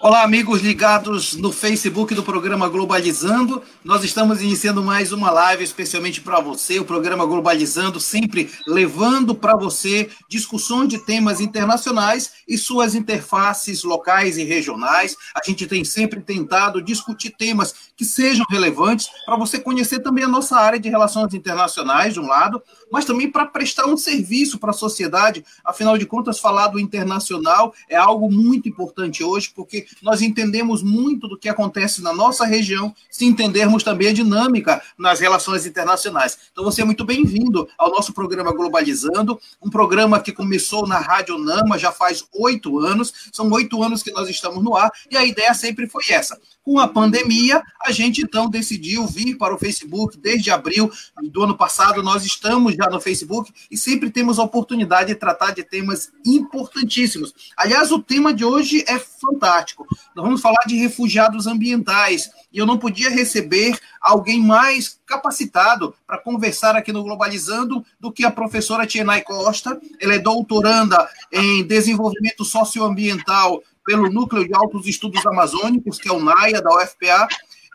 Olá, amigos ligados no Facebook do programa Globalizando. Nós estamos iniciando mais uma live especialmente para você, o programa Globalizando, sempre levando para você discussões de temas internacionais e suas interfaces locais e regionais. A gente tem sempre tentado discutir temas que sejam relevantes para você conhecer também a nossa área de relações internacionais, de um lado, mas também para prestar um serviço para a sociedade. Afinal de contas, falar do internacional é algo muito importante hoje, porque nós entendemos muito do que acontece na nossa região, se entendermos também a dinâmica nas relações internacionais. Então, você é muito bem-vindo ao nosso programa Globalizando, um programa que começou na Rádio Nama já faz oito anos, são oito anos que nós estamos no ar, e a ideia sempre foi essa. Com a pandemia, a gente então decidiu vir para o Facebook desde abril do ano passado. Nós estamos já no Facebook e sempre temos a oportunidade de tratar de temas importantíssimos. Aliás, o tema de hoje é fantástico. Nós vamos falar de refugiados ambientais. E eu não podia receber alguém mais capacitado para conversar aqui no Globalizando do que a professora Tienay Costa. Ela é doutoranda em desenvolvimento socioambiental pelo Núcleo de Altos Estudos Amazônicos, que é o NAIA, da UFPA,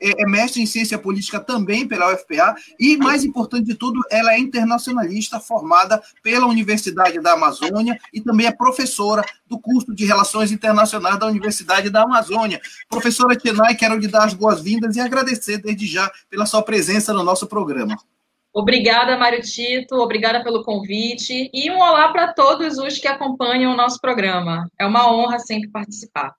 é, é mestre em ciência política também pela UFPA, e, mais importante de tudo, ela é internacionalista, formada pela Universidade da Amazônia e também é professora do curso de Relações Internacionais da Universidade da Amazônia. Professora Tenai, quero lhe dar as boas-vindas e agradecer desde já pela sua presença no nosso programa. Obrigada, Mário Tito, obrigada pelo convite e um olá para todos os que acompanham o nosso programa. É uma honra sempre participar.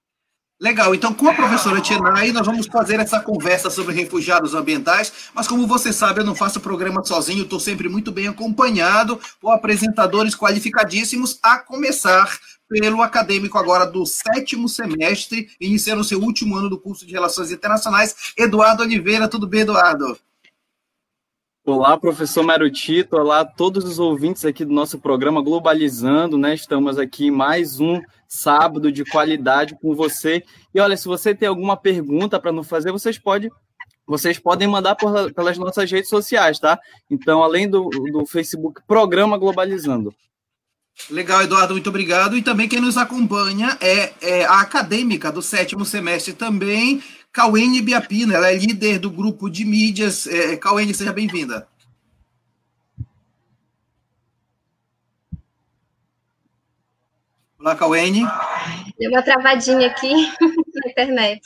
Legal, então com a professora Tienay, nós vamos fazer essa conversa sobre refugiados ambientais, mas como você sabe, eu não faço programa sozinho, estou sempre muito bem acompanhado por apresentadores qualificadíssimos, a começar pelo acadêmico agora do sétimo semestre, iniciando o seu último ano do curso de Relações Internacionais, Eduardo Oliveira. Tudo bem, Eduardo? Olá, professor Marutito, olá a todos os ouvintes aqui do nosso programa Globalizando, né? Estamos aqui mais um sábado de qualidade com você. E olha, se você tem alguma pergunta para nos fazer, vocês podem vocês podem mandar por, pelas nossas redes sociais, tá? Então, além do, do Facebook, Programa Globalizando. Legal, Eduardo, muito obrigado. E também quem nos acompanha é, é a acadêmica do sétimo semestre também, Cauene Biapina, ela é líder do grupo de mídias. É, Cauene, seja bem-vinda. Olá, Cauene. Deu uma travadinha aqui na internet.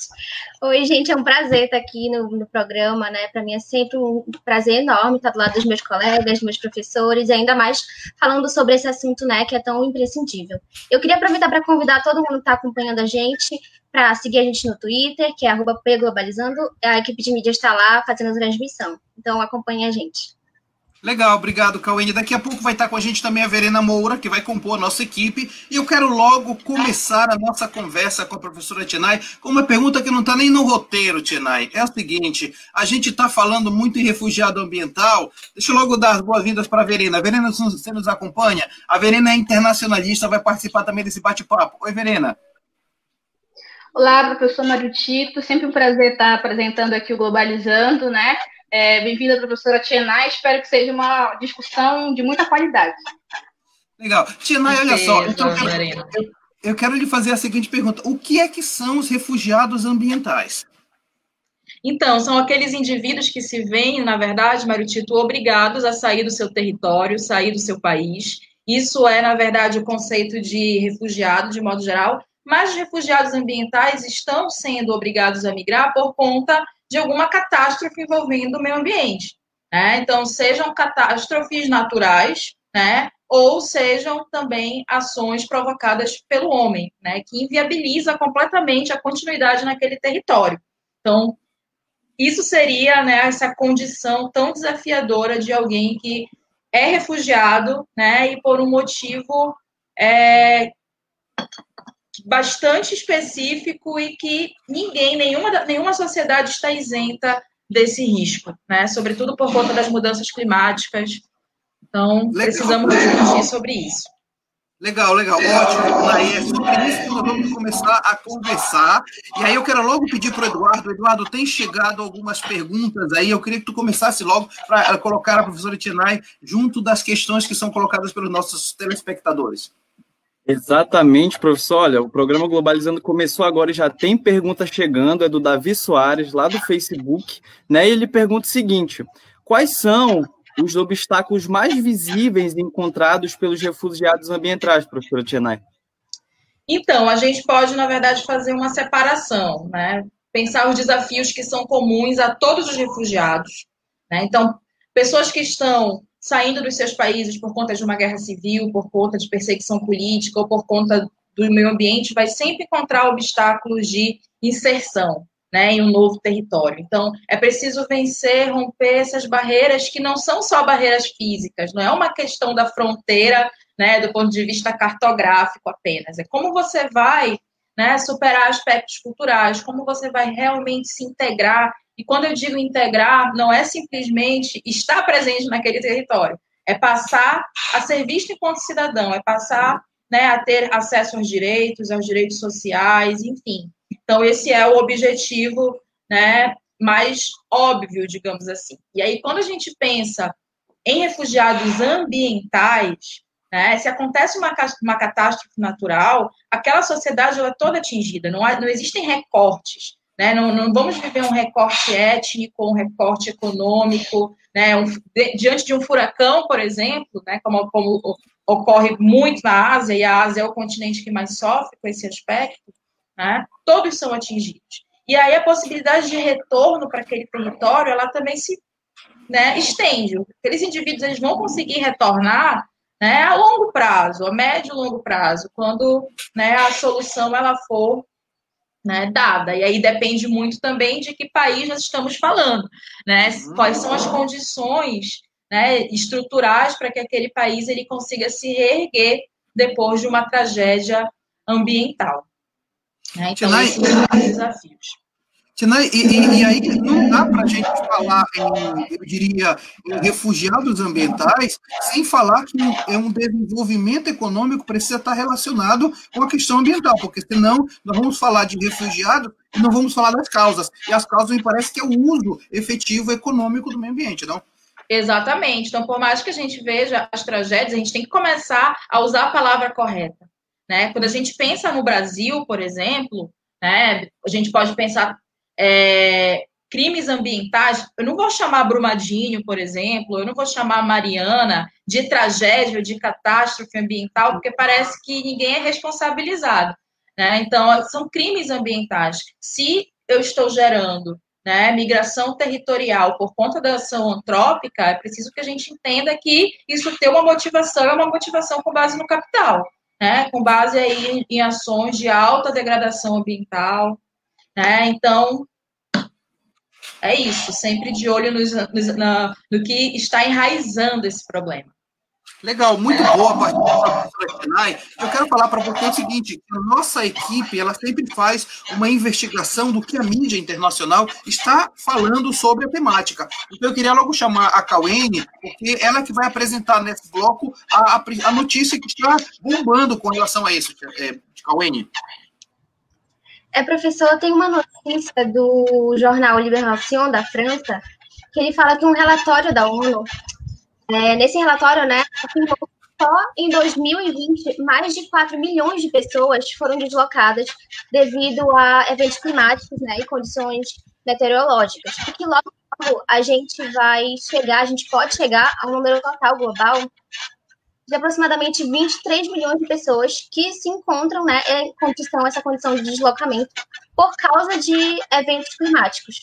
Oi, gente, é um prazer estar aqui no, no programa, né? Para mim é sempre um prazer enorme estar do lado dos meus colegas, dos meus professores, e ainda mais falando sobre esse assunto, né, que é tão imprescindível. Eu queria aproveitar para convidar todo mundo que está acompanhando a gente para seguir a gente no Twitter, que é arroba Globalizando. A equipe de mídia está lá fazendo a transmissão. Então acompanhe a gente. Legal, obrigado, Cauene. Daqui a pouco vai estar com a gente também a Verena Moura, que vai compor a nossa equipe. E eu quero logo começar a nossa conversa com a professora Tinay com uma pergunta que não está nem no roteiro, Tinay. É o seguinte: a gente está falando muito em refugiado ambiental. Deixa eu logo dar as boas-vindas para a Verena. Verena, você nos acompanha? A Verena é internacionalista, vai participar também desse bate-papo. Oi, Verena. Olá, professor Mário Tito. Sempre um prazer estar apresentando aqui o Globalizando, né? É, Bem-vinda, professora Tienay. Espero que seja uma discussão de muita qualidade. Legal. Tienay, olha só. Então, eu, quero, eu, eu quero lhe fazer a seguinte pergunta: O que é que são os refugiados ambientais? Então, são aqueles indivíduos que se veem, na verdade, Mário Tito, obrigados a sair do seu território, sair do seu país. Isso é, na verdade, o conceito de refugiado, de modo geral, mas os refugiados ambientais estão sendo obrigados a migrar por conta de alguma catástrofe envolvendo o meio ambiente. Né? Então, sejam catástrofes naturais, né? ou sejam também ações provocadas pelo homem, né? que inviabiliza completamente a continuidade naquele território. Então, isso seria né, essa condição tão desafiadora de alguém que é refugiado né, e por um motivo é, bastante específico e que ninguém, nenhuma, nenhuma sociedade está isenta desse risco, né? Sobretudo por conta das mudanças climáticas. Então, legal. precisamos discutir sobre isso. Legal, legal, ótimo. Aí é sobre isso que nós vamos começar a conversar. E aí eu quero logo pedir para o Eduardo. Eduardo, tem chegado algumas perguntas aí. Eu queria que tu começasse logo para colocar a professora Tinay junto das questões que são colocadas pelos nossos telespectadores. Exatamente, professor. Olha, o programa Globalizando começou agora e já tem pergunta chegando, é do Davi Soares, lá do Facebook, né? E ele pergunta o seguinte: quais são os obstáculos mais visíveis encontrados pelos refugiados ambientais, professora Tienay? Então, a gente pode, na verdade, fazer uma separação, né? Pensar os desafios que são comuns a todos os refugiados. Né? Então, pessoas que estão saindo dos seus países por conta de uma guerra civil, por conta de perseguição política ou por conta do meio ambiente, vai sempre encontrar obstáculos de inserção, né, em um novo território. Então, é preciso vencer, romper essas barreiras que não são só barreiras físicas, não é uma questão da fronteira, né, do ponto de vista cartográfico apenas. É como você vai, né, superar aspectos culturais, como você vai realmente se integrar. E quando eu digo integrar, não é simplesmente estar presente naquele território, é passar a ser visto enquanto cidadão, é passar né, a ter acesso aos direitos, aos direitos sociais, enfim. Então, esse é o objetivo né, mais óbvio, digamos assim. E aí, quando a gente pensa em refugiados ambientais, né, se acontece uma, uma catástrofe natural, aquela sociedade ela é toda atingida, não, há, não existem recortes. Né, não, não, vamos viver um recorte étnico, um recorte econômico, né, um, de, diante de um furacão, por exemplo, né, como, como ocorre muito na Ásia, e a Ásia é o continente que mais sofre com esse aspecto, né? todos são atingidos. E aí a possibilidade de retorno para aquele território, ela também se né, estende. Aqueles indivíduos eles vão conseguir retornar né, a longo prazo, a médio e longo prazo, quando né, a solução ela for né, dada. E aí depende muito também de que país nós estamos falando, né? Quais são as condições né, estruturais para que aquele país ele consiga se reerguer depois de uma tragédia ambiental. Né? Então, Tinai, esses são os desafios. Tinai, e, e, e, aí não dá para a gente falar em, eu diria, em refugiados ambientais, sem falar que é um desenvolvimento econômico precisa estar relacionado com a questão ambiental, porque senão nós vamos falar de refugiados e não vamos falar das causas. E as causas me parece que é o uso efetivo econômico do meio ambiente, não? Exatamente. Então, por mais que a gente veja as tragédias, a gente tem que começar a usar a palavra correta. Né? Quando a gente pensa no Brasil, por exemplo, né, a gente pode pensar é, crimes ambientais. Eu não vou chamar Brumadinho, por exemplo, eu não vou chamar Mariana de tragédia, de catástrofe ambiental, porque parece que ninguém é responsabilizado. Né? Então, são crimes ambientais. Se eu estou gerando né, migração territorial por conta da ação antrópica, é preciso que a gente entenda que isso tem uma motivação, é uma motivação com base no capital né, com base aí em ações de alta degradação ambiental, né, então é isso, sempre de olho nos, nos, na, no que está enraizando esse problema. Legal, muito boa a Eu quero falar para você o seguinte: a nossa equipe ela sempre faz uma investigação do que a mídia internacional está falando sobre a temática. Então eu queria logo chamar a Cauene, porque ela que vai apresentar nesse bloco a, a, a notícia que está bombando com relação a isso, é, Cauene. É, professor, tem uma notícia do jornal Libération da França que ele fala que um relatório da ONU é, nesse relatório, né, afirmou só em 2020 mais de 4 milhões de pessoas foram deslocadas devido a eventos climáticos né, e condições meteorológicas. E que logo, logo a gente vai chegar, a gente pode chegar a um número total global de aproximadamente 23 milhões de pessoas que se encontram né, em condição, essa condição de deslocamento por causa de eventos climáticos.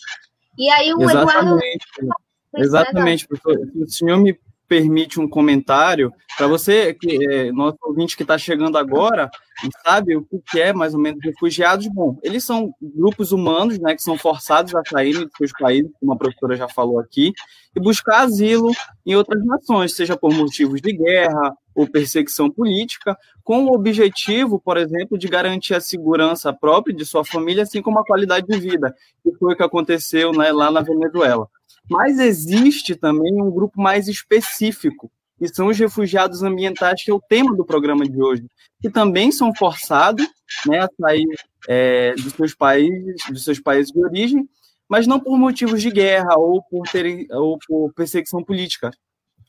E aí o Exatamente. Eduardo. Exatamente, professor. Se o senhor me permite um comentário para você, que é, nosso ouvinte que está chegando agora e sabe o que é mais ou menos refugiados. Bom, eles são grupos humanos, né, que são forçados a saírem dos seus países, como a professora já falou aqui, e buscar asilo em outras nações, seja por motivos de guerra ou perseguição política, com o objetivo, por exemplo, de garantir a segurança própria de sua família, assim como a qualidade de vida, que foi o que aconteceu né, lá na Venezuela. Mas existe também um grupo mais específico, que são os refugiados ambientais, que é o tema do programa de hoje, que também são forçados né, a sair é, dos, seus países, dos seus países de origem, mas não por motivos de guerra ou por, terem, ou por perseguição política,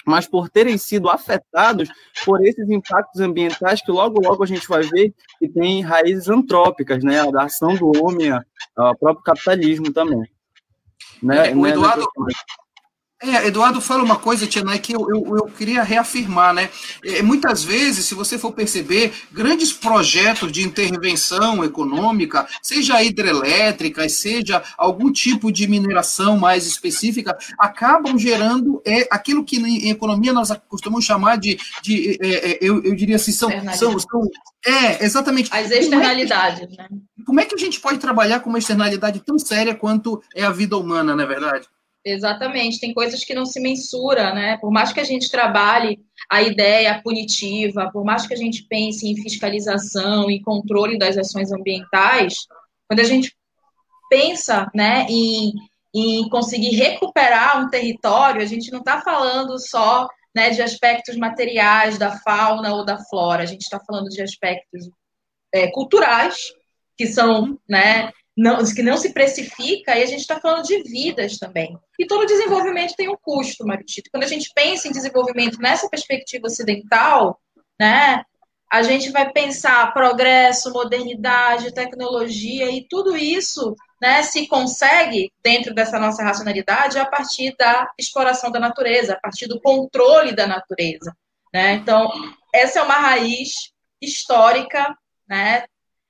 mas por terem sido afetados por esses impactos ambientais que logo, logo a gente vai ver que tem raízes antrópicas, né? Da ação do homem, o próprio capitalismo também. Né? O Eduardo, é, Eduardo fala uma coisa, Tianai, que eu, eu, eu, queria reafirmar, né? É, muitas vezes, se você for perceber, grandes projetos de intervenção econômica, seja hidrelétrica, seja algum tipo de mineração mais específica, acabam gerando é, aquilo que em economia nós costumamos chamar de, de é, é eu, eu diria assim, são, são, são é, exatamente. As externalidades, é né? Como é que a gente pode trabalhar com uma externalidade tão séria quanto é a vida humana, não é verdade? Exatamente, tem coisas que não se mensura, né? Por mais que a gente trabalhe a ideia punitiva, por mais que a gente pense em fiscalização e controle das ações ambientais, quando a gente pensa, né, em, em conseguir recuperar um território, a gente não está falando só né, de aspectos materiais da fauna ou da flora, a gente está falando de aspectos é, culturais que são, né, não, que não se precifica, e a gente está falando de vidas também. E todo desenvolvimento tem um custo, Maritito. Quando a gente pensa em desenvolvimento nessa perspectiva ocidental, né, a gente vai pensar progresso, modernidade, tecnologia, e tudo isso né, se consegue, dentro dessa nossa racionalidade, a partir da exploração da natureza, a partir do controle da natureza. Né? Então, essa é uma raiz histórica né,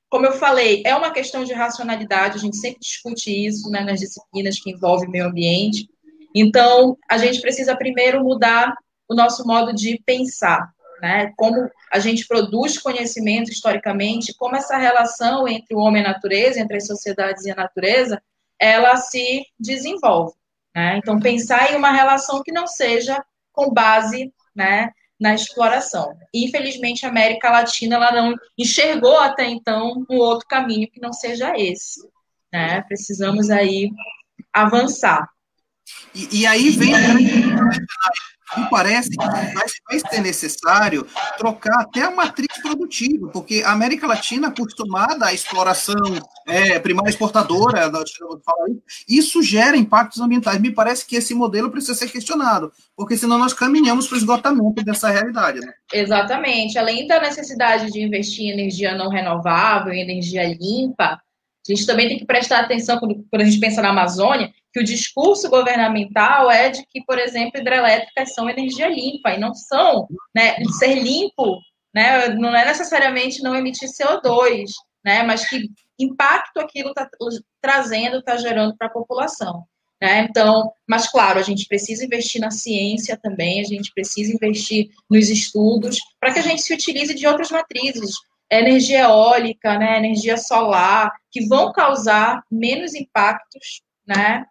como eu falei, é uma questão de racionalidade, a gente sempre discute isso né, nas disciplinas que envolvem meio ambiente. Então, a gente precisa primeiro mudar o nosso modo de pensar, né? Como a gente produz conhecimento historicamente, como essa relação entre o homem e a natureza, entre as sociedades e a natureza, ela se desenvolve. Né? Então, pensar em uma relação que não seja com base né, na exploração. Infelizmente, a América Latina ela não enxergou até então um outro caminho que não seja esse. Né? Precisamos aí avançar. E, e aí vem me parece que vai, vai, ser necessário trocar até a matriz produtiva, porque a América Latina, acostumada à exploração é, primária exportadora, isso gera impactos ambientais. Me parece que esse modelo precisa ser questionado, porque senão nós caminhamos para o esgotamento dessa realidade. Né? Exatamente. Além da necessidade de investir em energia não renovável, em energia limpa, a gente também tem que prestar atenção quando, quando a gente pensa na Amazônia, que o discurso governamental é de que, por exemplo, hidrelétricas são energia limpa e não são, né? Ser limpo, né? Não é necessariamente não emitir CO2, né? Mas que impacto aquilo está trazendo, está gerando para a população. Né? Então, mas claro, a gente precisa investir na ciência também, a gente precisa investir nos estudos para que a gente se utilize de outras matrizes, energia eólica, né, energia solar, que vão causar menos impactos, né,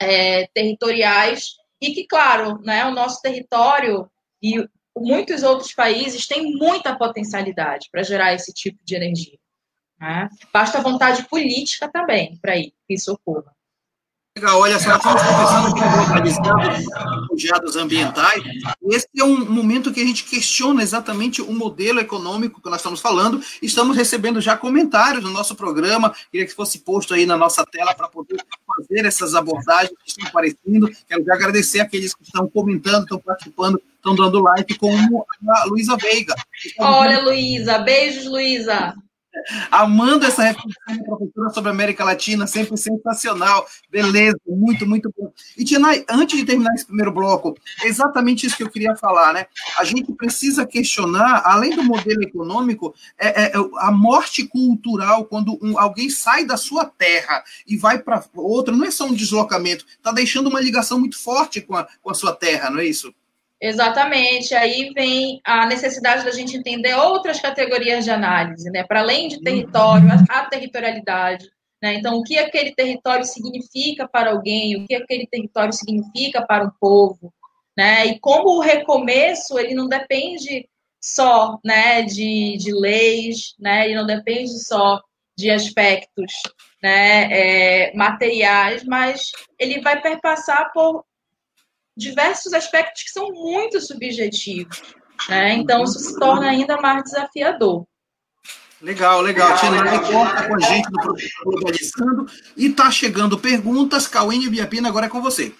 é, territoriais e que, claro, né, o nosso território e muitos outros países têm muita potencialidade para gerar esse tipo de energia. Né? Basta vontade política também para isso ocorra. Olha só, estamos conversando aqui globalizando refugiados ambientais. Esse é um momento que a gente questiona exatamente o modelo econômico que nós estamos falando. Estamos recebendo já comentários no nosso programa. Queria que fosse posto aí na nossa tela para poder fazer essas abordagens que estão aparecendo. Quero já agradecer aqueles que estão comentando, estão participando, estão dando like, como a Luísa Veiga. Olha, Luísa, beijos, Luísa. Amando essa reflexão professora sobre a América Latina, sempre sensacional. Beleza, muito, muito bom. E, Tinai, antes de terminar esse primeiro bloco, exatamente isso que eu queria falar, né? A gente precisa questionar, além do modelo econômico, é, é, é a morte cultural, quando um, alguém sai da sua terra e vai para outra, não é só um deslocamento, está deixando uma ligação muito forte com a, com a sua terra, não é isso? Exatamente. Aí vem a necessidade da gente entender outras categorias de análise, né? Para além de território, a territorialidade. Né? Então, o que aquele território significa para alguém, o que aquele território significa para um povo, né? E como o recomeço ele não depende só, né, de, de leis, né? E não depende só de aspectos, né, é, materiais, mas ele vai perpassar por diversos aspectos que são muito subjetivos. Né? Então, isso se torna ainda mais desafiador. Legal, legal. Tina está com a gente no Professor Globalizando e está chegando perguntas. Cauê e Biapina, agora é com você.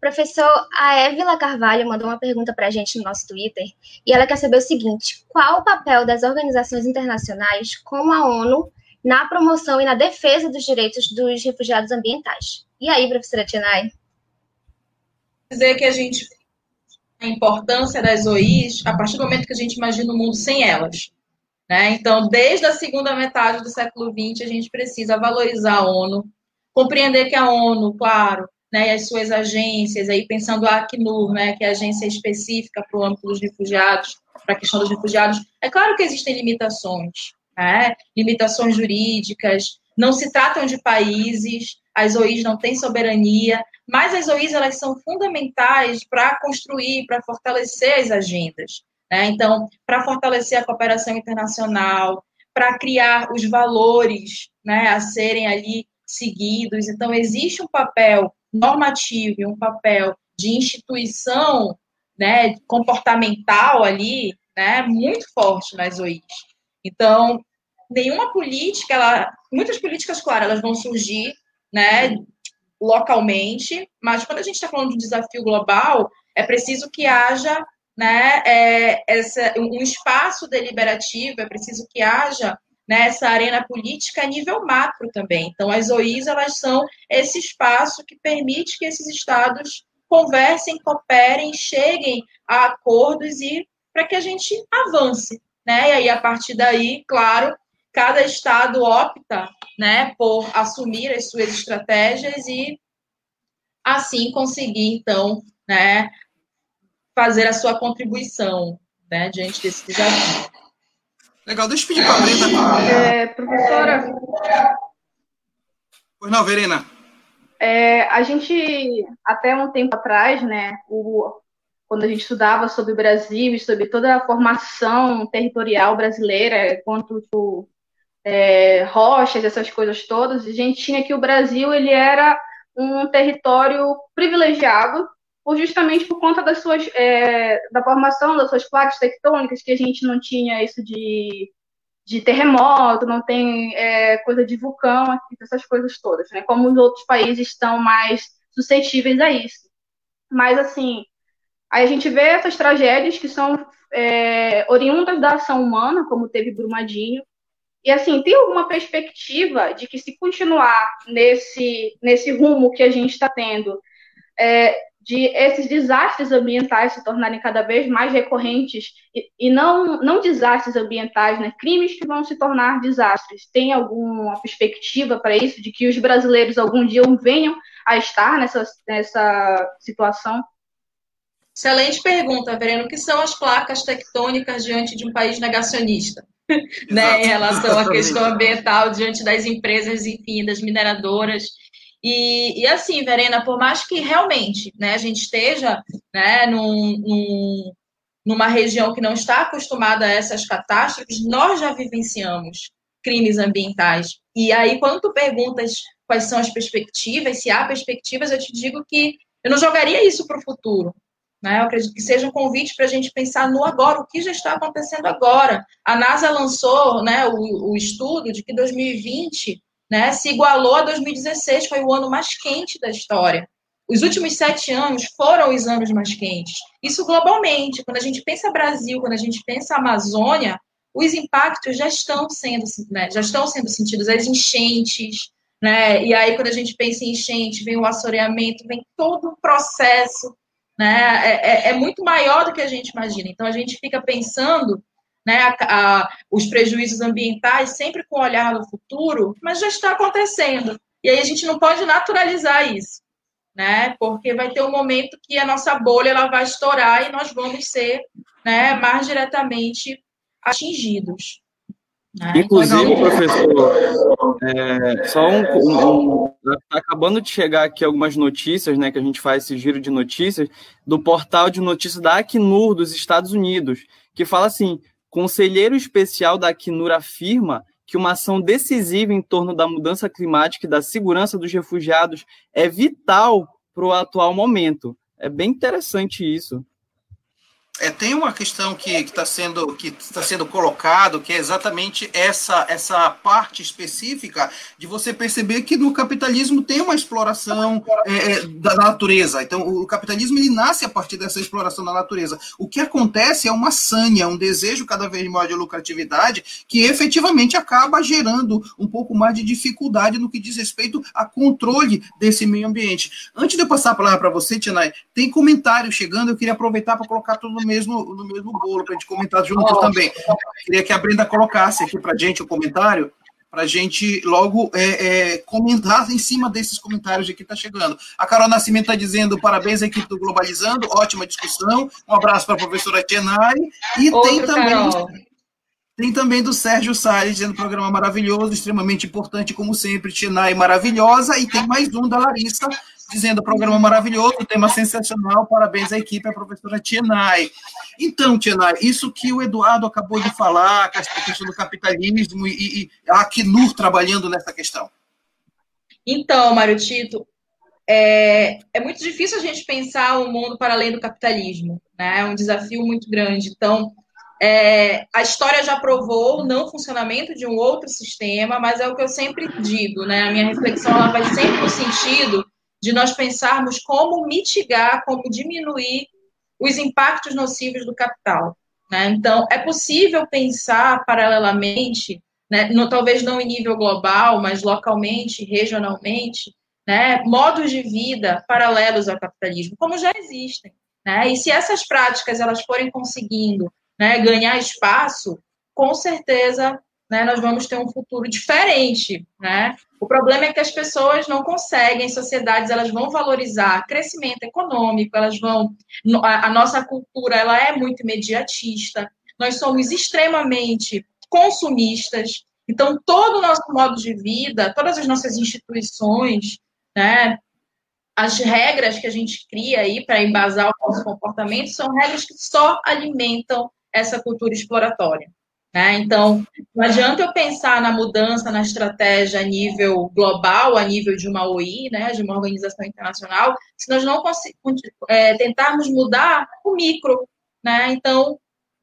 Professor, a Évila Carvalho mandou uma pergunta para a gente no nosso Twitter e ela quer saber o seguinte: qual o papel das organizações internacionais, como a ONU, na promoção e na defesa dos direitos dos refugiados ambientais? E aí, professora Tienay? Dizer que a gente a importância das OIs a partir do momento que a gente imagina o mundo sem elas. Né? Então, desde a segunda metade do século XX, a gente precisa valorizar a ONU, compreender que a ONU, claro, né, e as suas agências, aí pensando a Acnur, né, que é a agência específica para o âmbito dos refugiados, para a questão dos refugiados, é claro que existem limitações, né, limitações jurídicas, não se tratam de países, as OIs não têm soberania, mas as OIs elas são fundamentais para construir, para fortalecer as agendas. Né? Então, para fortalecer a cooperação internacional, para criar os valores né, a serem ali seguidos. Então, existe um papel normativo e um papel de instituição né, comportamental ali né, muito forte nas OIs. Então, nenhuma política, ela, muitas políticas, claro, elas vão surgir né, localmente, mas quando a gente está falando de um desafio global, é preciso que haja né, é, essa, um espaço deliberativo, é preciso que haja né, arena política a nível macro também. Então, as OIs elas são esse espaço que permite que esses estados conversem, cooperem, cheguem a acordos e para que a gente avance, né? E aí a partir daí, claro, cada estado opta, né, por assumir as suas estratégias e assim conseguir então, né, fazer a sua contribuição, né, diante desse desafio. Legal, deixa eu pedir para a Brenda. É, professora. Pois não, Verena. É, a gente, até um tempo atrás, né, o, quando a gente estudava sobre o Brasil e sobre toda a formação territorial brasileira, quanto tipo, é, rochas, essas coisas todas, a gente tinha que o Brasil ele era um território privilegiado por justamente por conta das suas é, da formação das suas placas tectônicas que a gente não tinha isso de, de terremoto não tem é, coisa de vulcão essas coisas todas né? Como os outros países estão mais suscetíveis a isso. Mas assim aí a gente vê essas tragédias que são é, oriundas da ação humana como teve Brumadinho e assim tem alguma perspectiva de que se continuar nesse nesse rumo que a gente está tendo é, de esses desastres ambientais se tornarem cada vez mais recorrentes e, e, não, não desastres ambientais, né? crimes que vão se tornar desastres. Tem alguma perspectiva para isso, de que os brasileiros algum dia venham a estar nessa, nessa situação? Excelente pergunta, Vereno. O que são as placas tectônicas diante de um país negacionista? né, em relação à questão ambiental, diante das empresas, enfim, das mineradoras e, e, assim, Verena, por mais que realmente né, a gente esteja né, num, num, numa região que não está acostumada a essas catástrofes, nós já vivenciamos crimes ambientais. E aí, quando tu perguntas quais são as perspectivas, se há perspectivas, eu te digo que eu não jogaria isso para o futuro. Né? Eu acredito que seja um convite para a gente pensar no agora, o que já está acontecendo agora. A NASA lançou né, o, o estudo de que 2020 né, se igualou a 2016, foi o ano mais quente da história. Os últimos sete anos foram os anos mais quentes. Isso globalmente. Quando a gente pensa Brasil, quando a gente pensa Amazônia, os impactos já estão sendo, né, já estão sendo sentidos, as enchentes, né? E aí, quando a gente pensa em enchente, vem o assoreamento, vem todo um processo, né? É, é, é muito maior do que a gente imagina. Então, a gente fica pensando né, a, a, os prejuízos ambientais sempre com olhar no futuro, mas já está acontecendo. E aí a gente não pode naturalizar isso, né? Porque vai ter um momento que a nossa bolha ela vai estourar e nós vamos ser né, mais diretamente atingidos. Né? Inclusive, professor, é, só um, um, tá acabando de chegar aqui algumas notícias, né, que a gente faz esse giro de notícias do portal de notícias da Acnur dos Estados Unidos, que fala assim: Conselheiro especial da Acnur afirma que uma ação decisiva em torno da mudança climática e da segurança dos refugiados é vital para o atual momento. É bem interessante isso. É, tem uma questão que está sendo que está sendo colocado que é exatamente essa essa parte específica de você perceber que no capitalismo tem uma exploração é, é, da natureza. Então o capitalismo ele nasce a partir dessa exploração da natureza. O que acontece é uma sanha, um desejo cada vez maior de lucratividade que efetivamente acaba gerando um pouco mais de dificuldade no que diz respeito a controle desse meio ambiente. Antes de eu passar a palavra para você, Tinay, tem comentário chegando. Eu queria aproveitar para colocar tudo mesmo, no mesmo bolo, para a gente comentar junto também. Queria que a Brenda colocasse aqui para a gente o comentário, para a gente logo é, é, comentar em cima desses comentários que está chegando. A Carol Nascimento está dizendo parabéns à equipe do Globalizando, ótima discussão. Um abraço para a professora Tienai. E Outro, tem também. Carol. Tem também do Sérgio Salles, dizendo programa maravilhoso, extremamente importante, como sempre, Tienai maravilhosa. E tem mais um da Larissa, dizendo programa maravilhoso, tema sensacional, parabéns à equipe, a professora Tienai. Então, Tienai, isso que o Eduardo acabou de falar, a questão do capitalismo e, e a Acnur trabalhando nessa questão. Então, Mário Tito, é, é, muito difícil a gente pensar o um mundo para além do capitalismo, né? É um desafio muito grande. Então, é, a história já provou o não funcionamento de um outro sistema, mas é o que eu sempre digo, né? A minha reflexão ela vai sempre no sentido de nós pensarmos como mitigar, como diminuir os impactos nocivos do capital. Né? Então, é possível pensar paralelamente, né, no, talvez não em nível global, mas localmente, regionalmente, né, modos de vida paralelos ao capitalismo, como já existem. Né? E se essas práticas elas forem conseguindo né, ganhar espaço, com certeza né, nós vamos ter um futuro diferente, né? O problema é que as pessoas não conseguem, sociedades elas vão valorizar crescimento econômico, elas vão a, nossa cultura ela é muito imediatista. Nós somos extremamente consumistas. Então todo o nosso modo de vida, todas as nossas instituições, né, as regras que a gente cria aí para embasar o nosso comportamento são regras que só alimentam essa cultura exploratória. Né? Então, não adianta eu pensar na mudança na estratégia a nível global, a nível de uma OI, né, de uma organização internacional, se nós não é, tentarmos mudar o micro. Né? Então,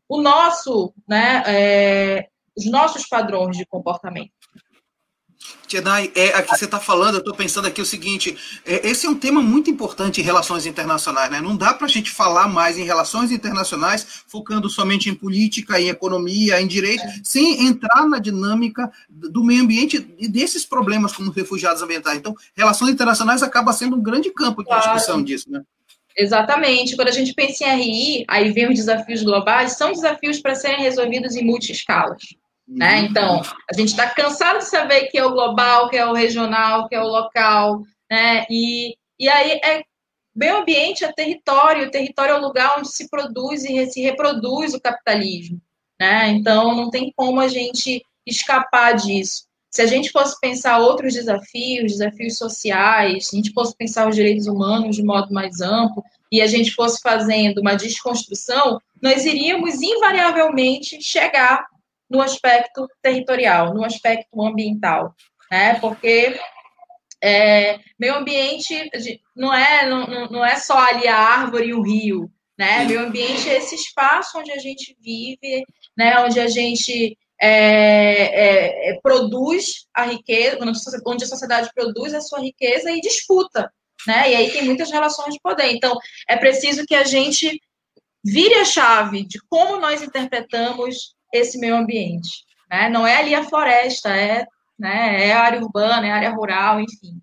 o nosso, né, é, os nossos padrões de comportamento. Tiedai, é, aqui você está falando, eu estou pensando aqui o seguinte: é, esse é um tema muito importante em relações internacionais, né? Não dá para a gente falar mais em relações internacionais focando somente em política, em economia, em direito, é. sem entrar na dinâmica do meio ambiente e desses problemas como refugiados ambientais. Então, relações internacionais acaba sendo um grande campo de claro. discussão disso, né? Exatamente. Quando a gente pensa em RI, aí vem os desafios globais, são desafios para serem resolvidos em multi-escalas. Né? Uhum. Então, a gente está cansado de saber que é o global, que é o regional, que é o local, né? E, e aí é meio ambiente é território, o território é o lugar onde se produz e se reproduz o capitalismo, né? Então, não tem como a gente escapar disso. Se a gente fosse pensar outros desafios, desafios sociais, se a gente fosse pensar os direitos humanos de modo mais amplo, e a gente fosse fazendo uma desconstrução, nós iríamos invariavelmente chegar no aspecto territorial, no aspecto ambiental, né? Porque é, meio ambiente não é, não, não é só ali a árvore e o rio, né? Meio ambiente é esse espaço onde a gente vive, né? Onde a gente é, é, é produz a riqueza, onde a sociedade produz a sua riqueza e disputa, né? E aí tem muitas relações de poder. Então, é preciso que a gente vire a chave de como nós interpretamos esse meio ambiente. Né? Não é ali a floresta, é, né, é área urbana, é área rural, enfim.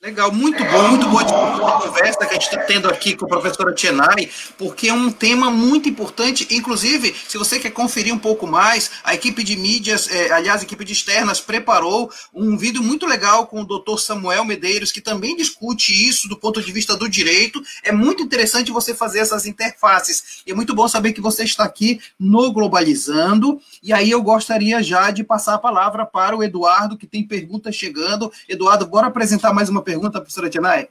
Legal, muito bom, muito boa a conversa que a gente está tendo aqui com a professora Tienai, porque é um tema muito importante. Inclusive, se você quer conferir um pouco mais, a equipe de mídias, é, aliás, a equipe de externas, preparou um vídeo muito legal com o doutor Samuel Medeiros, que também discute isso do ponto de vista do direito. É muito interessante você fazer essas interfaces. E é muito bom saber que você está aqui no Globalizando. E aí eu gostaria já de passar a palavra para o Eduardo, que tem perguntas chegando. Eduardo, bora apresentar mais uma pergunta, professora Tinay?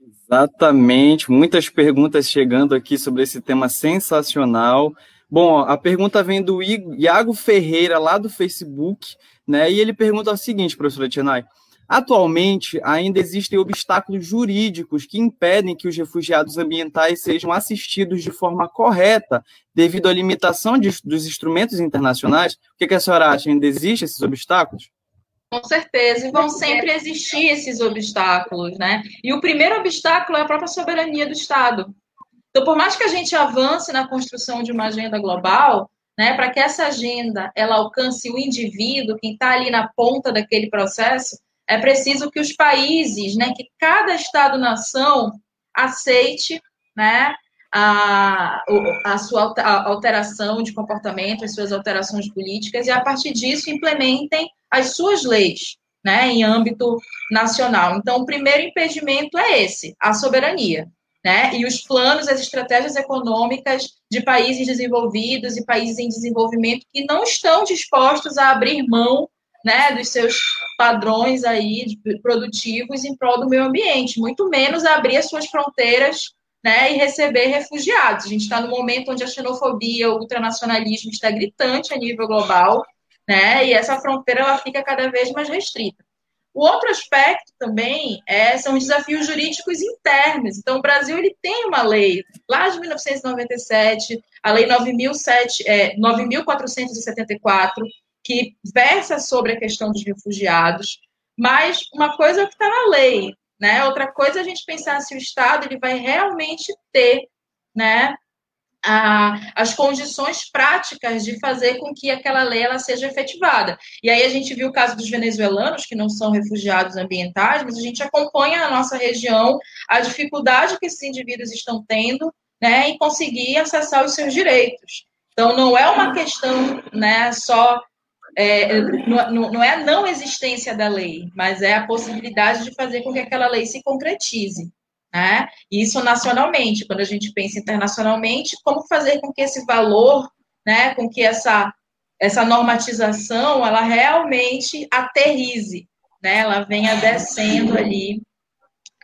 Exatamente, muitas perguntas chegando aqui sobre esse tema sensacional. Bom, a pergunta vem do Iago Ferreira, lá do Facebook, né? E ele pergunta o seguinte, professora Tinay: Atualmente, ainda existem obstáculos jurídicos que impedem que os refugiados ambientais sejam assistidos de forma correta devido à limitação de, dos instrumentos internacionais. O que, que a senhora acha? Ainda existem esses obstáculos? Com certeza, e vão sempre existir esses obstáculos, né? E o primeiro obstáculo é a própria soberania do Estado. Então, por mais que a gente avance na construção de uma agenda global, né, para que essa agenda ela alcance o indivíduo, quem está ali na ponta daquele processo, é preciso que os países, né, que cada Estado-nação aceite, né, a, a sua alteração de comportamento, as suas alterações políticas, e a partir disso implementem as suas leis, né, em âmbito nacional. Então, o primeiro impedimento é esse, a soberania, né, e os planos, as estratégias econômicas de países desenvolvidos e países em desenvolvimento que não estão dispostos a abrir mão né, dos seus padrões aí produtivos em prol do meio ambiente, muito menos abrir as suas fronteiras né, e receber refugiados. A gente está no momento onde a xenofobia, o ultranacionalismo está gritante a nível global, né, e essa fronteira ela fica cada vez mais restrita. O outro aspecto também é, são os desafios jurídicos internos. Então, o Brasil ele tem uma lei, lá de 1997, a Lei 9.474, é, 9.474, que versa sobre a questão dos refugiados, mas uma coisa é que está na lei, né? Outra coisa é a gente pensar se o Estado ele vai realmente ter, né, a, as condições práticas de fazer com que aquela lei ela seja efetivada. E aí a gente viu o caso dos venezuelanos, que não são refugiados ambientais, mas a gente acompanha na nossa região a dificuldade que esses indivíduos estão tendo né, em conseguir acessar os seus direitos. Então, não é uma questão né, só é, não, não, é a não existência da lei, mas é a possibilidade de fazer com que aquela lei se concretize. Né? Isso nacionalmente, quando a gente pensa internacionalmente, como fazer com que esse valor, né, com que essa, essa normatização, ela realmente aterrize, né, ela venha descendo ali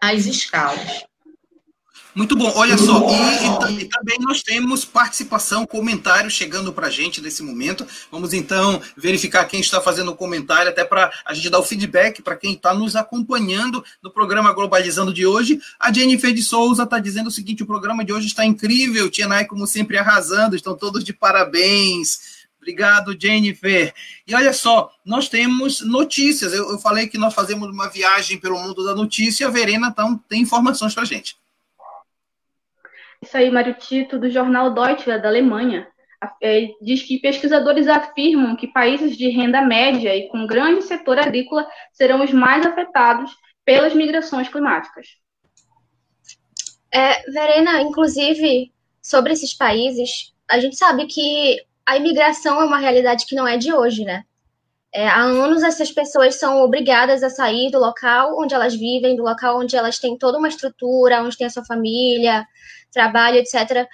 as escalas. Muito bom, olha só, e, e, e, também nós temos participação, comentário chegando para a gente nesse momento. Vamos então verificar quem está fazendo o comentário, até para a gente dar o feedback para quem está nos acompanhando no programa Globalizando de hoje. A Jennifer de Souza está dizendo o seguinte: o programa de hoje está incrível, Tianai, como sempre, arrasando, estão todos de parabéns. Obrigado, Jennifer. E olha só, nós temos notícias. Eu, eu falei que nós fazemos uma viagem pelo mundo da notícia, a Verena então, tem informações para a gente. Isso aí, Mário Tito, do jornal Deutsche da Alemanha. É, diz que pesquisadores afirmam que países de renda média e com grande setor agrícola serão os mais afetados pelas migrações climáticas. É, Verena, inclusive, sobre esses países, a gente sabe que a imigração é uma realidade que não é de hoje, né? É, há anos essas pessoas são obrigadas a sair do local onde elas vivem, do local onde elas têm toda uma estrutura, onde tem a sua família, trabalho, etc.,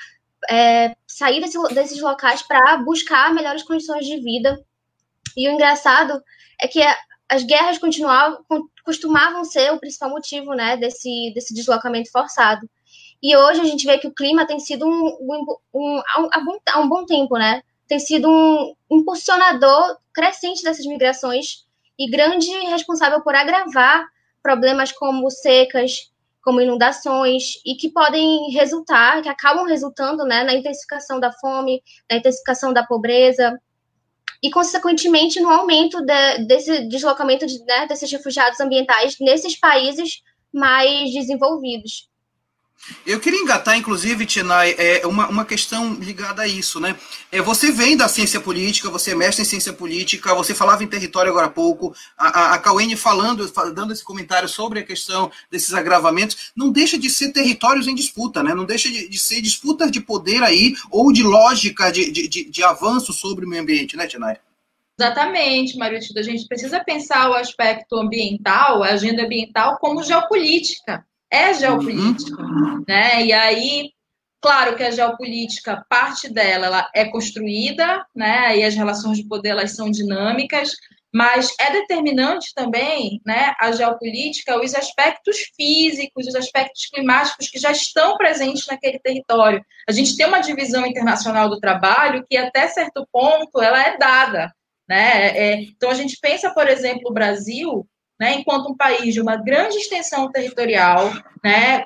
é, sair desse, desses locais para buscar melhores condições de vida. E o engraçado é que as guerras continuavam, costumavam ser o principal motivo né, desse, desse deslocamento forçado. E hoje a gente vê que o clima tem sido um, um, um, há, um, bom tempo, né? Tem sido um impulsionador crescente dessas migrações e grande responsável por agravar problemas como secas, como inundações, e que podem resultar, que acabam resultando né, na intensificação da fome, na intensificação da pobreza, e, consequentemente, no aumento de, desse deslocamento de, né, desses refugiados ambientais nesses países mais desenvolvidos. Eu queria engatar, inclusive, Tinai, é, uma, uma questão ligada a isso, né? É, você vem da ciência política, você é mestre em ciência política, você falava em território agora há pouco, a, a, a falando, dando esse comentário sobre a questão desses agravamentos, não deixa de ser territórios em disputa, né? Não deixa de, de ser disputa de poder aí, ou de lógica de, de, de, avanço sobre o meio ambiente, né, Tinai? Exatamente, Mário Tito. A gente precisa pensar o aspecto ambiental, a agenda ambiental, como geopolítica é geopolítica, uhum. né? E aí, claro que a geopolítica, parte dela, ela é construída, né? E as relações de poder elas são dinâmicas, mas é determinante também, né, a geopolítica, os aspectos físicos, os aspectos climáticos que já estão presentes naquele território. A gente tem uma divisão internacional do trabalho que até certo ponto ela é dada, né? É, então a gente pensa, por exemplo, o Brasil né, enquanto um país de uma grande extensão territorial, né,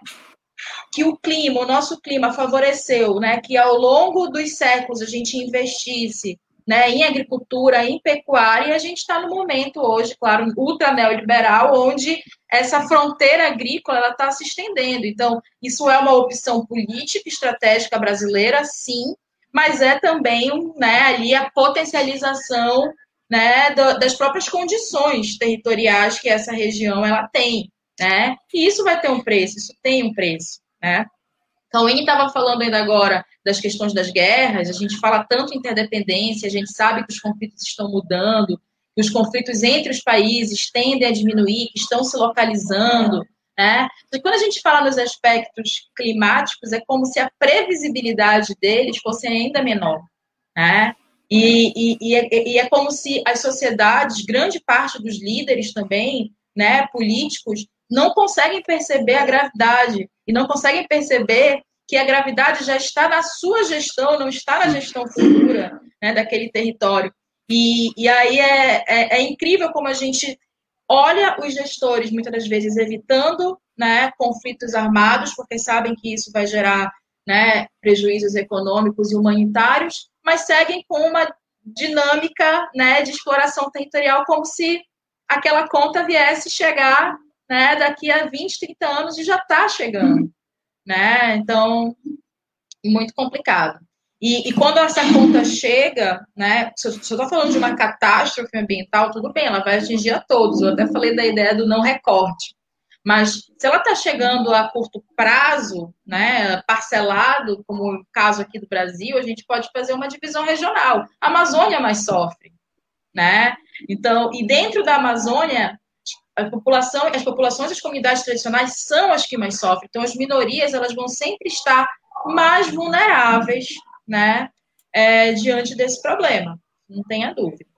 que o clima, o nosso clima favoreceu, né, que ao longo dos séculos a gente investisse né, em agricultura, em pecuária, e a gente está no momento hoje, claro, ultra neoliberal, onde essa fronteira agrícola está se estendendo. Então, isso é uma opção política estratégica brasileira, sim, mas é também né, ali a potencialização né, do, das próprias condições territoriais que essa região ela tem. Né? E isso vai ter um preço, isso tem um preço. Né? Então, ele estava falando ainda agora das questões das guerras, a gente fala tanto interdependência, a gente sabe que os conflitos estão mudando, que os conflitos entre os países tendem a diminuir, que estão se localizando, né? E quando a gente fala nos aspectos climáticos, é como se a previsibilidade deles fosse ainda menor, né? E, e, e, é, e é como se as sociedades, grande parte dos líderes também, né, políticos, não conseguem perceber a gravidade e não conseguem perceber que a gravidade já está na sua gestão, não está na gestão futura né, daquele território. E, aí é, é, é, incrível como a gente olha os gestores, muitas das vezes, evitando né, conflitos armados, porque sabem que isso vai gerar né, prejuízos econômicos e humanitários, mas seguem com uma dinâmica né, de exploração territorial como se aquela conta viesse chegar né, daqui a 20, 30 anos e já está chegando. Né? Então, muito complicado. E, e, quando essa conta chega, né? Se eu estou falando de uma catástrofe ambiental, tudo bem, ela vai atingir a todos. Eu até falei da ideia do não recorte. Mas se ela está chegando a curto prazo, né, parcelado, como o caso aqui do Brasil, a gente pode fazer uma divisão regional. A Amazônia mais sofre, né? Então, e dentro da Amazônia, a população, as populações, as comunidades tradicionais são as que mais sofrem. Então, as minorias elas vão sempre estar mais vulneráveis, né, é, diante desse problema. Não tenha dúvida.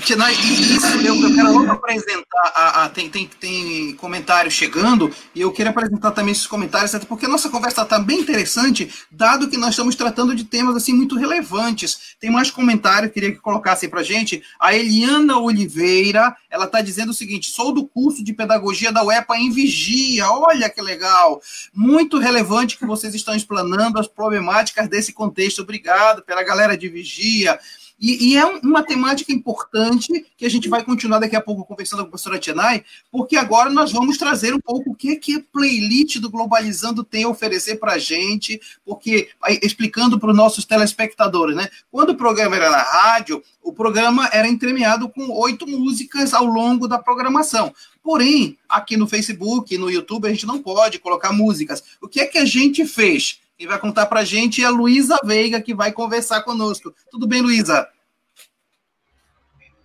Tina, isso eu, eu quero logo apresentar. A, a, tem, tem, tem comentários chegando, e eu quero apresentar também esses comentários, porque a nossa conversa está bem interessante, dado que nós estamos tratando de temas assim muito relevantes. Tem mais comentários, queria que colocassem para gente. A Eliana Oliveira, ela está dizendo o seguinte: sou do curso de pedagogia da UEPA em Vigia. Olha que legal! Muito relevante que vocês estão explanando as problemáticas desse contexto. Obrigado pela galera de Vigia. E, e, é uma temática importante que a gente vai continuar daqui a pouco conversando com a professora Tienai, porque agora nós vamos trazer um pouco o que, que a playlist do Globalizando tem a oferecer para a gente, porque explicando para os nossos telespectadores, né? Quando o programa era na rádio, o programa era entremeado com oito músicas ao longo da programação. Porém, aqui no Facebook, no YouTube, a gente não pode colocar músicas. O que é que a gente fez? Quem vai contar para a gente é a Luísa Veiga, que vai conversar conosco. Tudo bem, Luísa?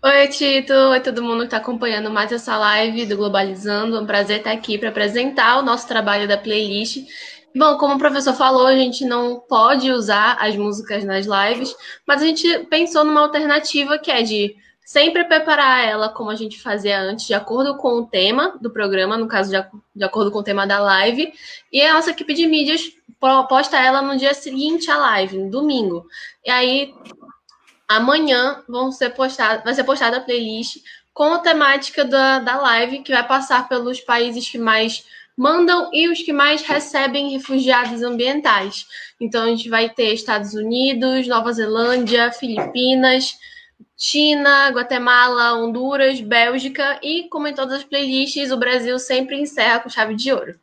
Oi, Tito. Oi, todo mundo que está acompanhando mais essa live do Globalizando. É um prazer estar aqui para apresentar o nosso trabalho da playlist. Bom, como o professor falou, a gente não pode usar as músicas nas lives, mas a gente pensou numa alternativa que é de sempre preparar ela como a gente fazia antes, de acordo com o tema do programa, no caso, de, de acordo com o tema da live, e a nossa equipe de mídias posta ela no dia seguinte à live, no domingo. E aí, amanhã vão ser postado, vai ser postada a playlist com a temática da, da live, que vai passar pelos países que mais mandam e os que mais recebem refugiados ambientais. Então, a gente vai ter Estados Unidos, Nova Zelândia, Filipinas, China, Guatemala, Honduras, Bélgica e, como em todas as playlists, o Brasil sempre encerra com chave de ouro.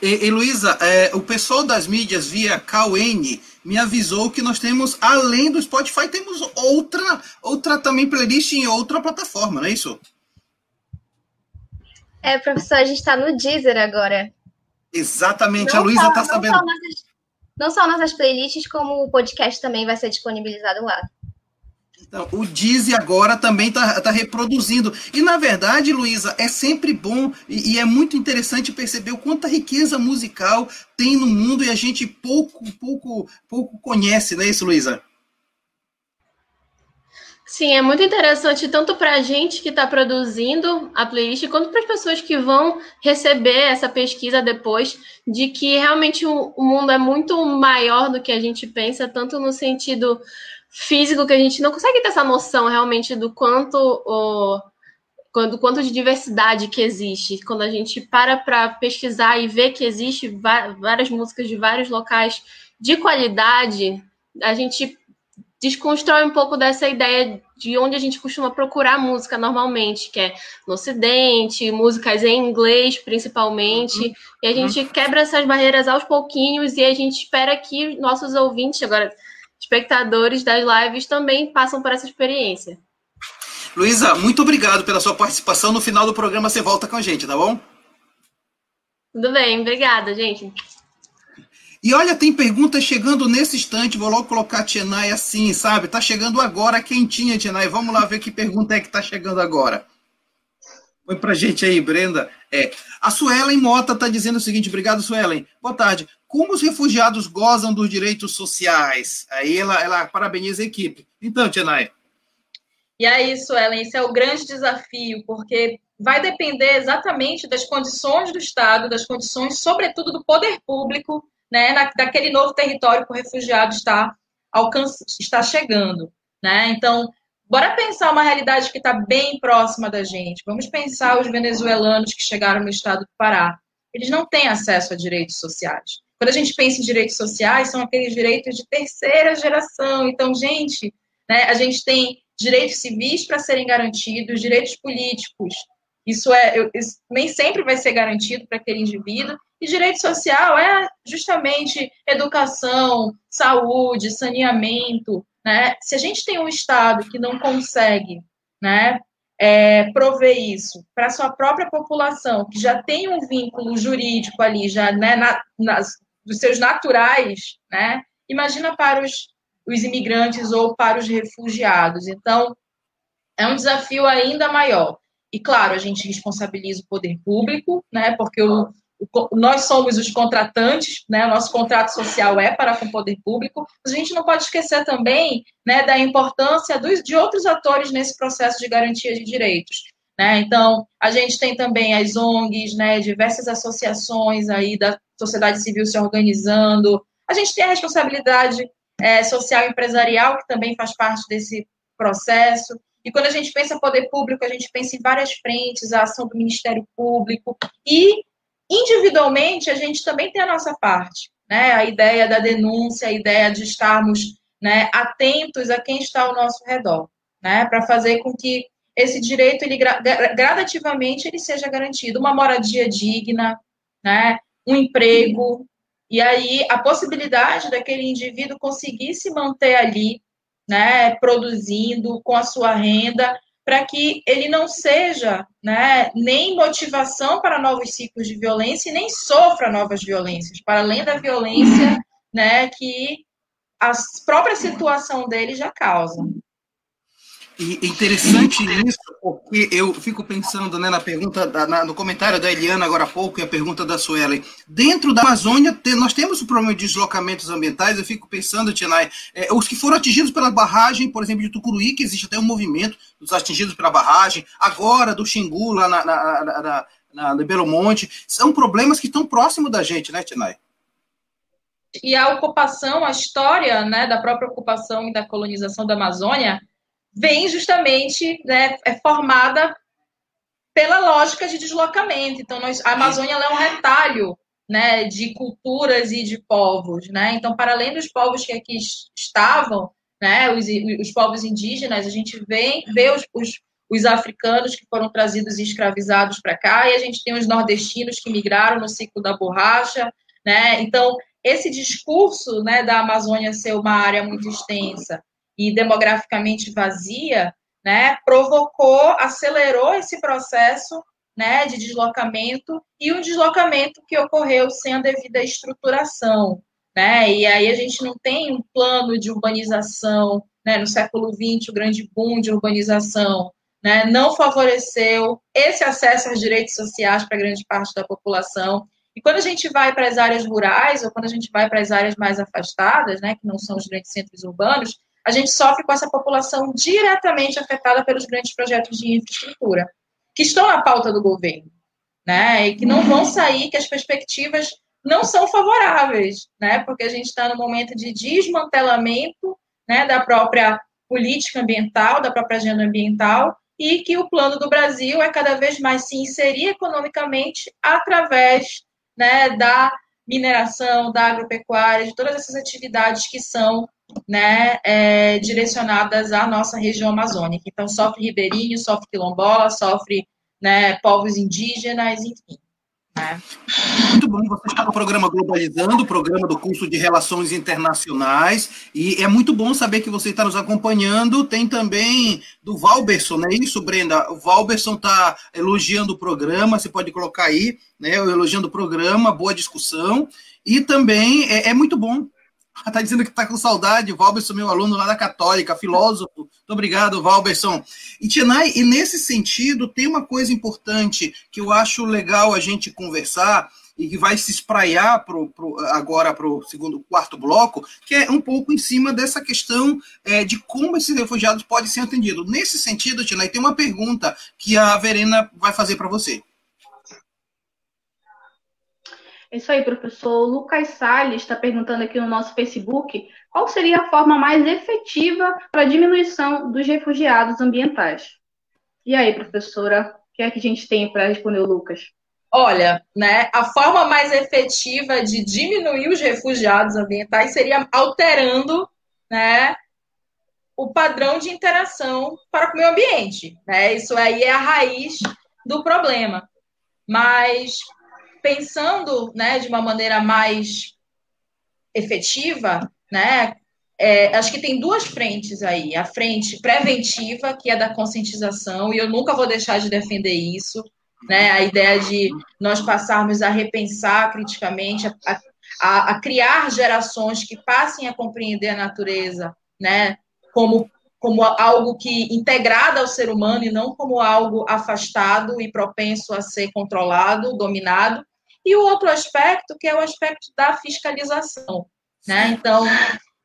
E, e Luísa, é, o pessoal das mídias via KN me avisou que nós temos, além do Spotify, temos outra, outra também playlist em outra plataforma, não é isso? É, professor, a gente está no Deezer agora. Exatamente, não a Luísa está sabendo. Só nossas, não só nossas playlists, como o podcast também vai ser disponibilizado lá. Então, o Dizzy agora também está tá reproduzindo. E, na verdade, Luísa, é sempre bom e, e, é muito interessante perceber o quanta riqueza musical tem no mundo e a gente pouco, pouco, pouco conhece, não é isso, Luísa? Sim, é muito interessante tanto para a gente que está produzindo a playlist, quanto para as pessoas que vão receber essa pesquisa depois, de que realmente o, o mundo é muito maior do que a gente pensa, tanto no sentido físico que a gente não consegue ter essa noção realmente do quanto o quando quanto de diversidade que existe, quando a gente para para pesquisar e ver que existe várias músicas de vários locais de qualidade, a gente desconstrói um pouco dessa ideia de onde a gente costuma procurar música normalmente, que é no Ocidente, músicas em inglês principalmente, uhum. e a gente uhum. quebra essas barreiras aos pouquinhos e a gente espera que nossos ouvintes, agora espectadores das lives, também passem por essa experiência. Luísa, muito obrigado pela sua participação. No final do programa você volta com a gente, tá bom? Tudo bem, obrigada, gente. E olha, tem perguntas chegando nesse instante. Vou logo colocar a Tienai assim, sabe? Tá chegando agora, quentinha, Tienai. Vamos lá ver que pergunta é que tá chegando agora. Põe pra gente aí, Brenda. É, a Suelen Mota tá dizendo o seguinte, obrigado, Suelen. Boa tarde. Como os refugiados gozam dos direitos sociais? Aí ela, ela parabeniza a equipe. Então, Tienai. E aí, Suelen, esse é o grande desafio, porque vai depender exatamente das condições do Estado, das condições, sobretudo, do poder público né, na, daquele novo território que o refugiado está, alcança, está chegando. Né? Então, bora pensar uma realidade que está bem próxima da gente. Vamos pensar os venezuelanos que chegaram no estado do Pará. Eles não têm acesso a direitos sociais. Quando a gente pensa em direitos sociais, são aqueles direitos de terceira geração. Então, gente, né, a gente tem direitos civis para serem garantidos, direitos políticos. Isso é, isso nem sempre vai ser garantido para aquele indivíduo, e direito social é justamente educação, saúde, saneamento. Né? Se a gente tem um Estado que não consegue né, é, prover isso para a sua própria população, que já tem um vínculo jurídico ali, já né, na, nas, dos seus naturais, né, imagina para os, os imigrantes ou para os refugiados. Então, é um desafio ainda maior. E, claro, a gente responsabiliza o poder público, né, porque o, nós somos os contratantes, né? Nosso contrato social é para com o poder público. Mas a gente não pode esquecer também, né, da importância dos, de outros atores nesse processo de garantia de direitos. Né? Então, a gente tem também as ONGs, né, diversas associações aí da sociedade civil se organizando. A gente tem a responsabilidade é, social empresarial, que também faz parte desse processo. E quando a gente pensa poder público, a gente pensa em várias frentes, a ação do Ministério Público e individualmente, a gente também tem a nossa parte, né? A ideia da denúncia, a ideia de estarmos né, atentos a quem está ao nosso redor, né? Para fazer com que esse direito, ele gradativamente, ele seja garantido. Uma moradia digna, né? Um emprego, e aí a possibilidade daquele indivíduo conseguir se manter ali, né? Produzindo com a sua renda para que ele não seja né, nem motivação para novos ciclos de violência e nem sofra novas violências, para além da violência né, que a própria situação dele já causa. E interessante isso, porque eu fico pensando né, na pergunta, da, na, no comentário da Eliana agora há pouco e a pergunta da Suelen. Dentro da Amazônia, nós temos o problema de deslocamentos ambientais. Eu fico pensando, Tinai, é, os que foram atingidos pela barragem, por exemplo, de Tucuruí, que existe até um movimento dos atingidos pela barragem, agora do Xingu, lá na, na, na, na, na Belo Monte, são problemas que estão próximos da gente, né, Tinai? E a ocupação, a história né, da própria ocupação e da colonização da Amazônia vem justamente, né, é formada pela lógica de deslocamento. Então, nós, a Amazônia é um retalho né, de culturas e de povos. Né? Então, para além dos povos que aqui estavam, né, os, os povos indígenas, a gente vê, vê os, os, os africanos que foram trazidos e escravizados para cá, e a gente tem os nordestinos que migraram no ciclo da borracha. Né? Então, esse discurso né, da Amazônia ser uma área muito extensa, e demograficamente vazia, né, provocou, acelerou esse processo né, de deslocamento e um deslocamento que ocorreu sem a devida estruturação. Né? E aí a gente não tem um plano de urbanização. Né? No século XX, o grande boom de urbanização né, não favoreceu esse acesso aos direitos sociais para grande parte da população. E quando a gente vai para as áreas rurais, ou quando a gente vai para as áreas mais afastadas, né, que não são os grandes centros urbanos, a gente sofre com essa população diretamente afetada pelos grandes projetos de infraestrutura, que estão na pauta do governo, né? E que não vão sair, que as perspectivas não são favoráveis, né? Porque a gente está no momento de desmantelamento, né, da própria política ambiental, da própria agenda ambiental, e que o plano do Brasil é cada vez mais se inserir economicamente através né, da mineração, da agropecuária, de todas essas atividades que são né, é, direcionadas à nossa região amazônica. Então, sofre ribeirinho, sofre quilombola, sofre né, povos indígenas, enfim. Né? Muito bom, você está no programa Globalizando, o programa do curso de Relações Internacionais, e é muito bom saber que você está nos acompanhando. Tem também do Valberson, não é isso, Brenda? O Valberson está elogiando o programa, você pode colocar aí, né? Elogiando o programa, boa discussão. E também é, é muito bom Está dizendo que está com saudade, Valberson, meu aluno lá da Católica, filósofo. Muito obrigado, Valberson. E, Tinai, e nesse sentido, tem uma coisa importante que eu acho legal a gente conversar e que vai se espraiar pro, pro, agora para o segundo, quarto bloco, que é um pouco em cima dessa questão é, de como esses refugiados podem ser atendidos. Nesse sentido, Tinai, tem uma pergunta que a Verena vai fazer para você. É isso aí, professor. O Lucas Salles está perguntando aqui no nosso Facebook qual seria a forma mais efetiva para a diminuição dos refugiados ambientais. E aí, professora, o que é que a gente tem para responder o Lucas? Olha, né, a forma mais efetiva de diminuir os refugiados ambientais seria alterando, né, o padrão de interação para o meio ambiente, né? Isso aí é a raiz do problema. Mas pensando né, de uma maneira mais efetiva, né, é, acho que tem duas frentes aí. A frente preventiva, que é da conscientização, e eu nunca vou deixar de defender isso, né? A ideia de nós passarmos a repensar criticamente, a, a, a criar gerações que passem a compreender a natureza, né? Como, como algo que integrado ao ser humano e não como algo afastado e propenso a ser controlado, dominado. E o outro aspecto, que é o aspecto da fiscalização. Né? Então,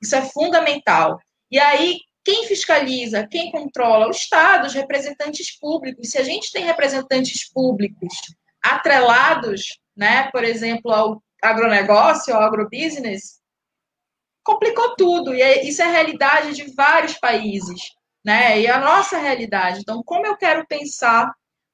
isso é fundamental. E aí, quem fiscaliza, quem controla? O Estado, os representantes públicos. Se a gente tem representantes públicos atrelados, né, por exemplo, ao agronegócio, ao agrobusiness, complicou tudo. E é, isso é a realidade de vários países, né? E a nossa realidade. Então, como eu quero pensar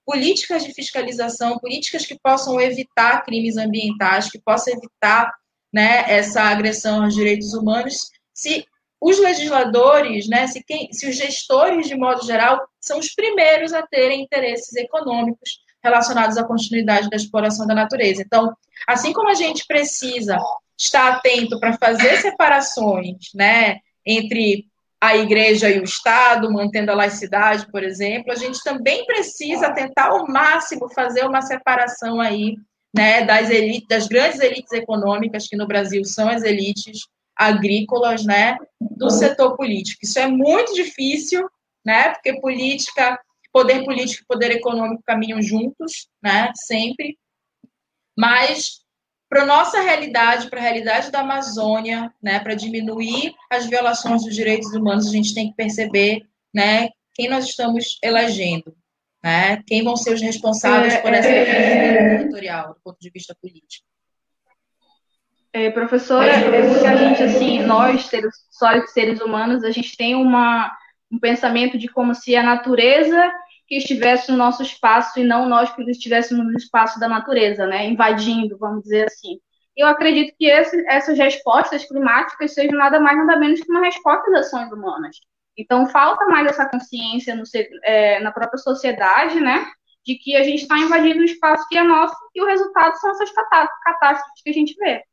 políticas de fiscalização, políticas que possam evitar crimes ambientais, que possam evitar né, essa agressão aos direitos humanos, se os legisladores, né, se, quem, se os gestores, de modo geral, são os primeiros a terem interesses econômicos relacionados à continuidade da exploração da natureza. Então, assim como a gente precisa estar atento para fazer separações né, entre a igreja e o Estado, mantendo a laicidade, por exemplo, a gente também precisa tentar ao máximo fazer uma separação aí, né, das elites, das grandes elites econômicas que no Brasil são as elites agrícolas, né, do setor político. Isso é muito difícil, né, porque política, poder político e poder econômico caminham juntos, né, sempre. Mas para a nossa realidade, para a realidade da Amazônia, né, para diminuir as violações dos direitos humanos, a gente tem que perceber né, quem nós estamos elegendo, né, quem vão ser os responsáveis é, por essa é, territorial, do ponto de vista político. É, professora, é a gente, assim, nós, seres, sólidos seres humanos, a gente tem uma, um pensamento de como se a natureza que estivesse no nosso espaço e não nós que estivéssemos no espaço da natureza, né, invadindo, vamos dizer assim. Eu acredito que esse, essas respostas climáticas sejam nada mais nada menos que uma resposta das ações humanas. Então falta mais essa consciência no, é, na própria sociedade, né, de que a gente está invadindo um espaço que é nosso e o resultado são essas catástrofes que a gente vê.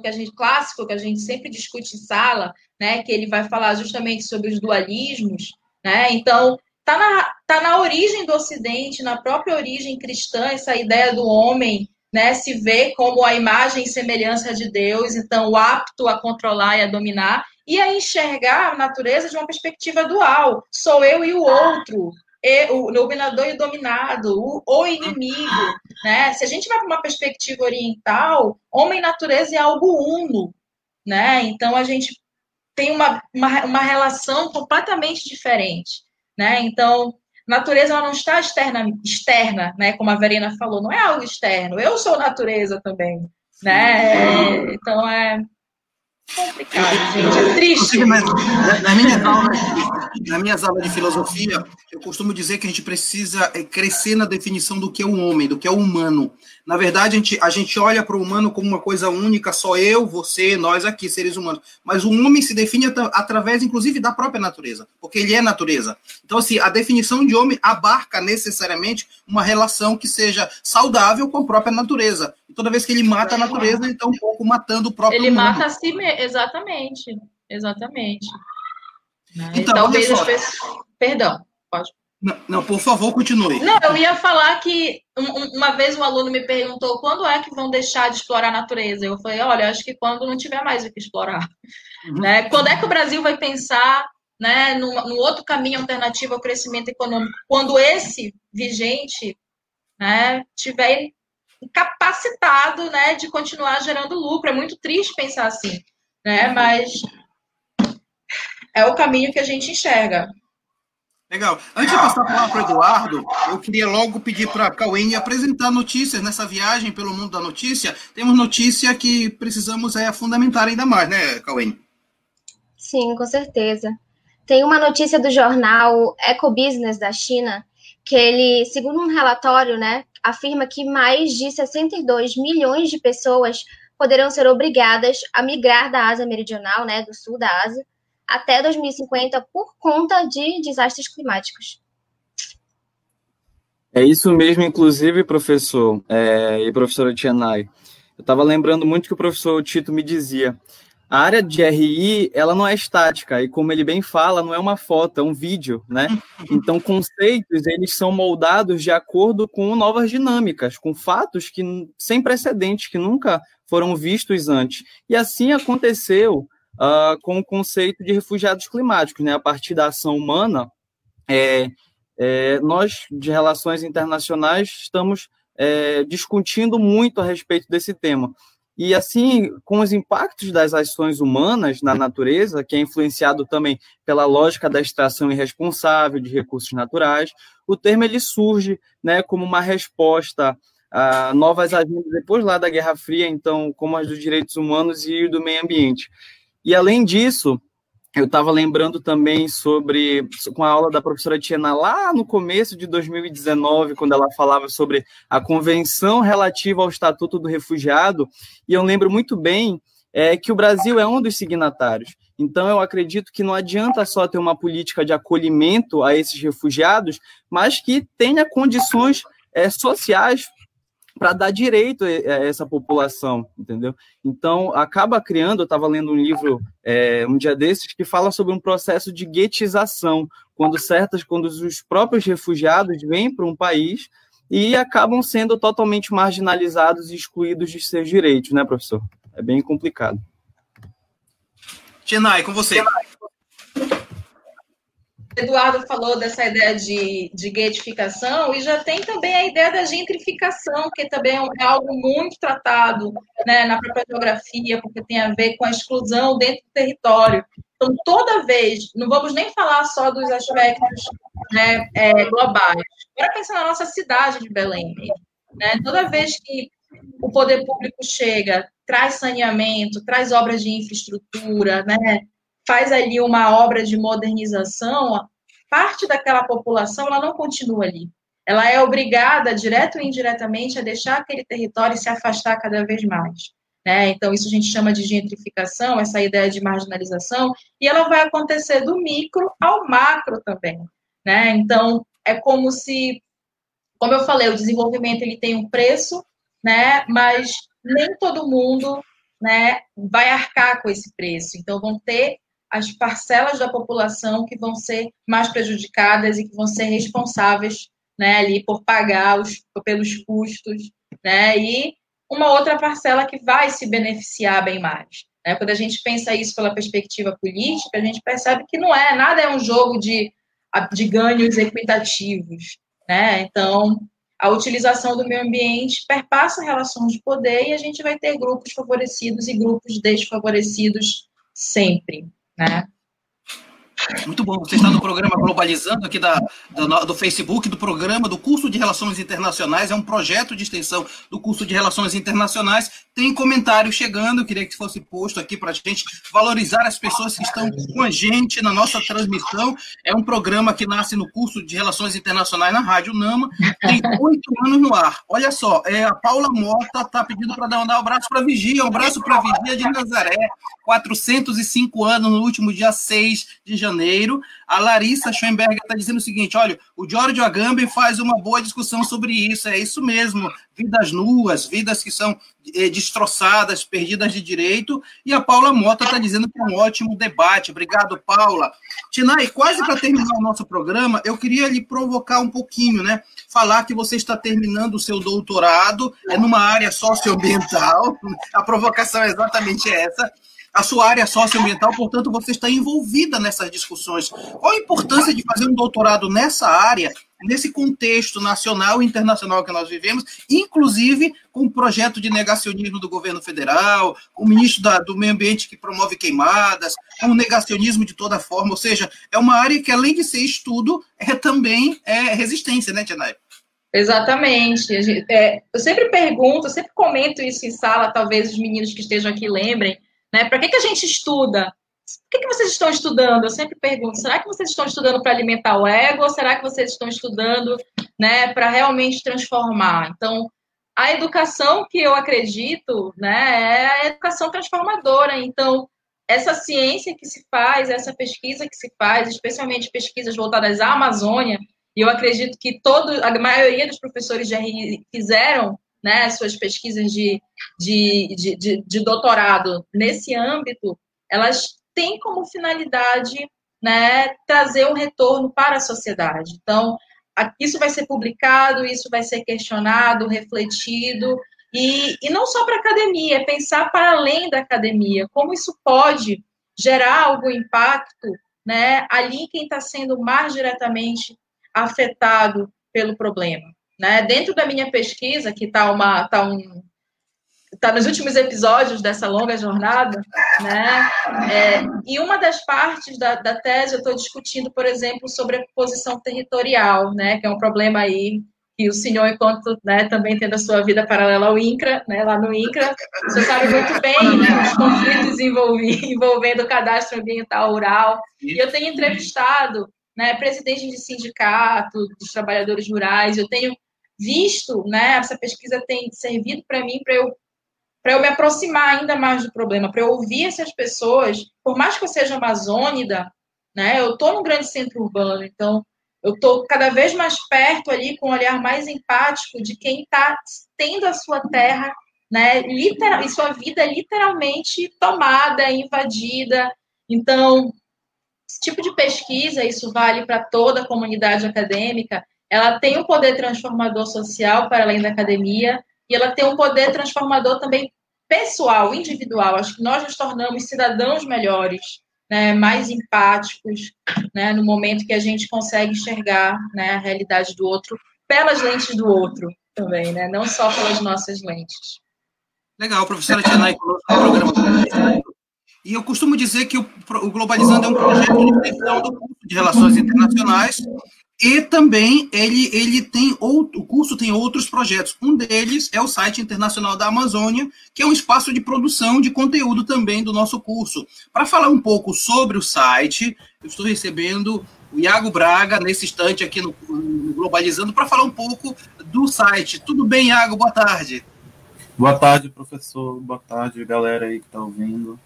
Que a gente clássico que a gente sempre discute em sala, né, que ele vai falar justamente sobre os dualismos, né? Então, tá na, tá na origem do Ocidente, na própria origem cristã, essa ideia do homem, né, se vê como a imagem e semelhança de Deus, então apto a controlar e a dominar, e a enxergar a natureza de uma perspectiva dual. Sou eu e o outro, e, o dominador e o dominado, o, o inimigo. Né? Se a gente vai para uma perspectiva oriental, homem e natureza é algo uno. Né? Então a gente tem uma, uma, uma relação completamente diferente. Né? Então, natureza ela não está externa, externa, né? Como a Verena falou, não é algo externo. Eu sou natureza também, né? Então é É. Na, minhas aulas de filosofia, eu costumo dizer que a gente precisa é, crescer na definição do que é o homem, do que é o humano. Na verdade, a gente, a gente olha para o humano como uma coisa única, só eu, você, nós aqui, seres humanos. Mas o homem se define at através, inclusive, da própria natureza, porque ele é natureza. Então, assim, a definição de homem abarca necessariamente uma relação que seja saudável com a própria natureza. E toda vez que ele mata a natureza, ele está um pouco matando o próprio Ele mundo. mata a si mesmo, exatamente. Exatamente. Então, talvez as pessoas. Perdão, pode. Não, não, por favor, continue. Não, eu ia falar que uma vez um aluno me perguntou quando é que vão deixar de explorar a natureza. Eu falei, olha, acho que quando não tiver mais o que explorar. Uhum. Né? Quando é que o Brasil vai pensar né, no, no, outro caminho alternativo ao crescimento econômico? Quando esse vigente né, tiver incapacitado né, de continuar gerando lucro. É muito triste pensar assim, né? mas é o caminho que a gente enxerga. Legal. Antes de passar a palavra para o Eduardo, eu queria logo pedir para a Cauene apresentar notícias nessa viagem pelo mundo da notícia. Temos notícia que precisamos é, fundamentar ainda mais, né, Cauene? Sim, com certeza. Tem uma notícia do jornal Ecobusiness da China, que ele, segundo um relatório, né, afirma que mais de 62 milhões de pessoas poderão ser obrigadas a migrar da Ásia Meridional, né, do sul da Ásia, até 2050 por conta de desastres climáticos. É isso mesmo, inclusive, professor é, e professora Tianai. Eu estava lembrando muito que o professor Tito me dizia. A área de RI, ela não é estática, e como ele bem fala, não é uma foto, é um vídeo, né? Então, conceitos, eles são moldados de acordo com novas dinâmicas, com fatos que sem precedentes, que nunca foram vistos antes. E assim aconteceu uh, com o conceito de refugiados climáticos, né? A partir da ação humana, é, é, nós de relações internacionais estamos é, discutindo muito a respeito desse tema. E assim, com os impactos das ações humanas na natureza, que é influenciado também pela lógica da extração irresponsável de recursos naturais, o termo ele surge, né, como uma resposta a novas agendas depois lá da Guerra Fria, então, como as dos direitos humanos e do meio ambiente. E além disso, eu estava lembrando também sobre, com a aula da professora Tiana lá no começo de 2019, quando ela falava sobre a convenção relativa ao Estatuto do Refugiado, e eu lembro muito bem é, que o Brasil é um dos signatários. Então, eu acredito que não adianta só ter uma política de acolhimento a esses refugiados, mas que tenha condições é, sociais para dar direito a essa população, entendeu? Então, acaba criando, eu estava lendo um livro é, um dia desses que fala sobre um processo de guetização, quando certas, quando os próprios refugiados vêm para um país e acabam sendo totalmente marginalizados e excluídos de seus direitos, né, professor? É bem complicado. Genai, com você. Eduardo falou dessa ideia de, de e já tem também a ideia da gentrificação, que também é algo muito tratado né, na própria geografia, porque tem a ver com a exclusão dentro do território. Então, toda vez, não vamos nem falar só dos aspectos né, é, globais, agora pensar na nossa cidade de Belém. Né? Toda vez que o poder público chega, traz saneamento, traz obras de infraestrutura, né? Faz ali uma obra de modernização, parte daquela população ela não continua ali. Ela é obrigada, direto ou indiretamente, a deixar aquele território e se afastar cada vez mais. Né? Então, isso a gente chama de gentrificação, essa ideia de marginalização, e ela vai acontecer do micro ao macro também. Né? Então, é como se, como eu falei, o desenvolvimento ele tem um preço, né? mas nem todo mundo né, vai arcar com esse preço. Então, vão ter as parcelas da população que vão ser mais prejudicadas e que vão ser responsáveis né, ali por pagar os, pelos custos, né, e uma outra parcela que vai se beneficiar bem mais. Né? Quando a gente pensa isso pela perspectiva política, a gente percebe que não é, nada é um jogo de, de ganhos equitativos. Né? Então, a utilização do meio ambiente perpassa relações de poder e a gente vai ter grupos favorecidos e grupos desfavorecidos sempre né? Muito bom, você está no programa Globalizando, aqui da, do Facebook, do programa do curso de Relações Internacionais, é um projeto de extensão do curso de Relações Internacionais. Tem comentário chegando, eu queria que fosse posto aqui para a gente valorizar as pessoas que estão com a gente na nossa transmissão. É um programa que nasce no curso de Relações Internacionais na Rádio Nama, tem oito anos no ar. Olha só, é, a Paula Mota está pedindo para dar um abraço para Vigia, um abraço para Vigia de Nazaré, 405 anos no último dia 6 de janeiro. A Larissa Schoenberger está dizendo o seguinte: olha, o Giorgio Agamben faz uma boa discussão sobre isso, é isso mesmo. Vidas nuas, vidas que são eh, destroçadas, perdidas de direito. E a Paula Mota está dizendo que é um ótimo debate. Obrigado, Paula. Tinai, quase para terminar o nosso programa, eu queria lhe provocar um pouquinho, né? Falar que você está terminando o seu doutorado é numa área socioambiental. A provocação é exatamente essa a sua área socioambiental, portanto, você está envolvida nessas discussões. Qual a importância de fazer um doutorado nessa área, nesse contexto nacional e internacional que nós vivemos, inclusive com o projeto de negacionismo do governo federal, com o ministro da, do Meio Ambiente que promove queimadas, com o negacionismo de toda forma, ou seja, é uma área que, além de ser estudo, é também é resistência, né, Tianai? Exatamente. É, eu sempre pergunto, sempre comento isso em sala, talvez os meninos que estejam aqui lembrem, né? Para que, que a gente estuda? Por que, que vocês estão estudando? Eu sempre pergunto, será que vocês estão estudando para alimentar o ego ou será que vocês estão estudando né, para realmente transformar? Então, a educação que eu acredito né, é a educação transformadora. Então, essa ciência que se faz, essa pesquisa que se faz, especialmente pesquisas voltadas à Amazônia, e eu acredito que todo, a maioria dos professores de RI fizeram né, suas pesquisas de, de, de, de, de doutorado nesse âmbito, elas têm como finalidade né, trazer um retorno para a sociedade. Então, isso vai ser publicado, isso vai ser questionado, refletido, e, e não só para a academia, é pensar para além da academia, como isso pode gerar algum impacto né, ali quem está sendo mais diretamente afetado pelo problema. Né? Dentro da minha pesquisa, que está uma tá um está nos últimos episódios dessa longa jornada, né? É, e uma das partes da, da tese eu estou discutindo, por exemplo, sobre a posição territorial, né? Que é um problema aí que o senhor, enquanto né, também tendo a sua vida paralela ao INCRA, né, lá no INCRA, você sabe muito bem né, os conflitos envolvendo o cadastro ambiental rural. E eu tenho entrevistado né, presidentes de sindicato, dos trabalhadores rurais, eu tenho visto, né, essa pesquisa tem servido para mim para eu para eu me aproximar ainda mais do problema, para eu ouvir essas pessoas, por mais que eu seja amazônida, né, eu estou no grande centro urbano, então eu estou cada vez mais perto ali com um olhar mais empático de quem está tendo a sua terra, né, literal, e sua vida literalmente tomada, invadida. Então, esse tipo de pesquisa, isso vale para toda a comunidade acadêmica, ela tem um poder transformador social para além da academia e ela tem um poder transformador também pessoal, individual. Acho que nós nos tornamos cidadãos melhores, né, mais empáticos, né, no momento que a gente consegue enxergar né, a realidade do outro pelas lentes do outro também, né, não só pelas nossas lentes. Legal, professora Tianai, no programa. E eu costumo dizer que o, Globalizando é um projeto de de Relações Internacionais e também ele, ele tem outro, o curso tem outros projetos. Um deles é o site internacional da Amazônia, que é um espaço de produção de conteúdo também do nosso curso. Para falar um pouco sobre o site, eu estou recebendo o Iago Braga nesse instante aqui no, no Globalizando para falar um pouco do site. Tudo bem, Iago? Boa tarde. Boa tarde, professor. Boa tarde, galera aí que está ouvindo.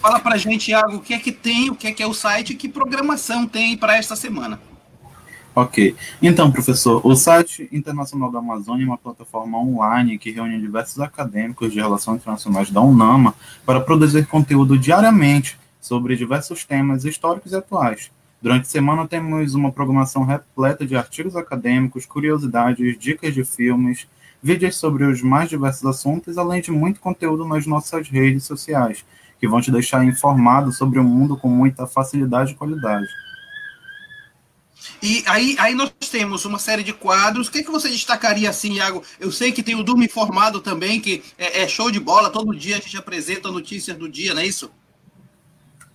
Fala para gente, Iago, o que é que tem, o que é que é o site e que programação tem para esta semana. Ok. Então, professor, o site Internacional da Amazônia é uma plataforma online que reúne diversos acadêmicos de relações internacionais da UNAMA para produzir conteúdo diariamente sobre diversos temas históricos e atuais. Durante a semana temos uma programação repleta de artigos acadêmicos, curiosidades, dicas de filmes, vídeos sobre os mais diversos assuntos, além de muito conteúdo nas nossas redes sociais, que vão te deixar informado sobre o mundo com muita facilidade e qualidade. E aí, aí nós temos uma série de quadros. O que, é que você destacaria assim, Iago? Eu sei que tem o Durma Informado também, que é, é, show de bola. Todo dia a gente apresenta notícias do dia, não é isso?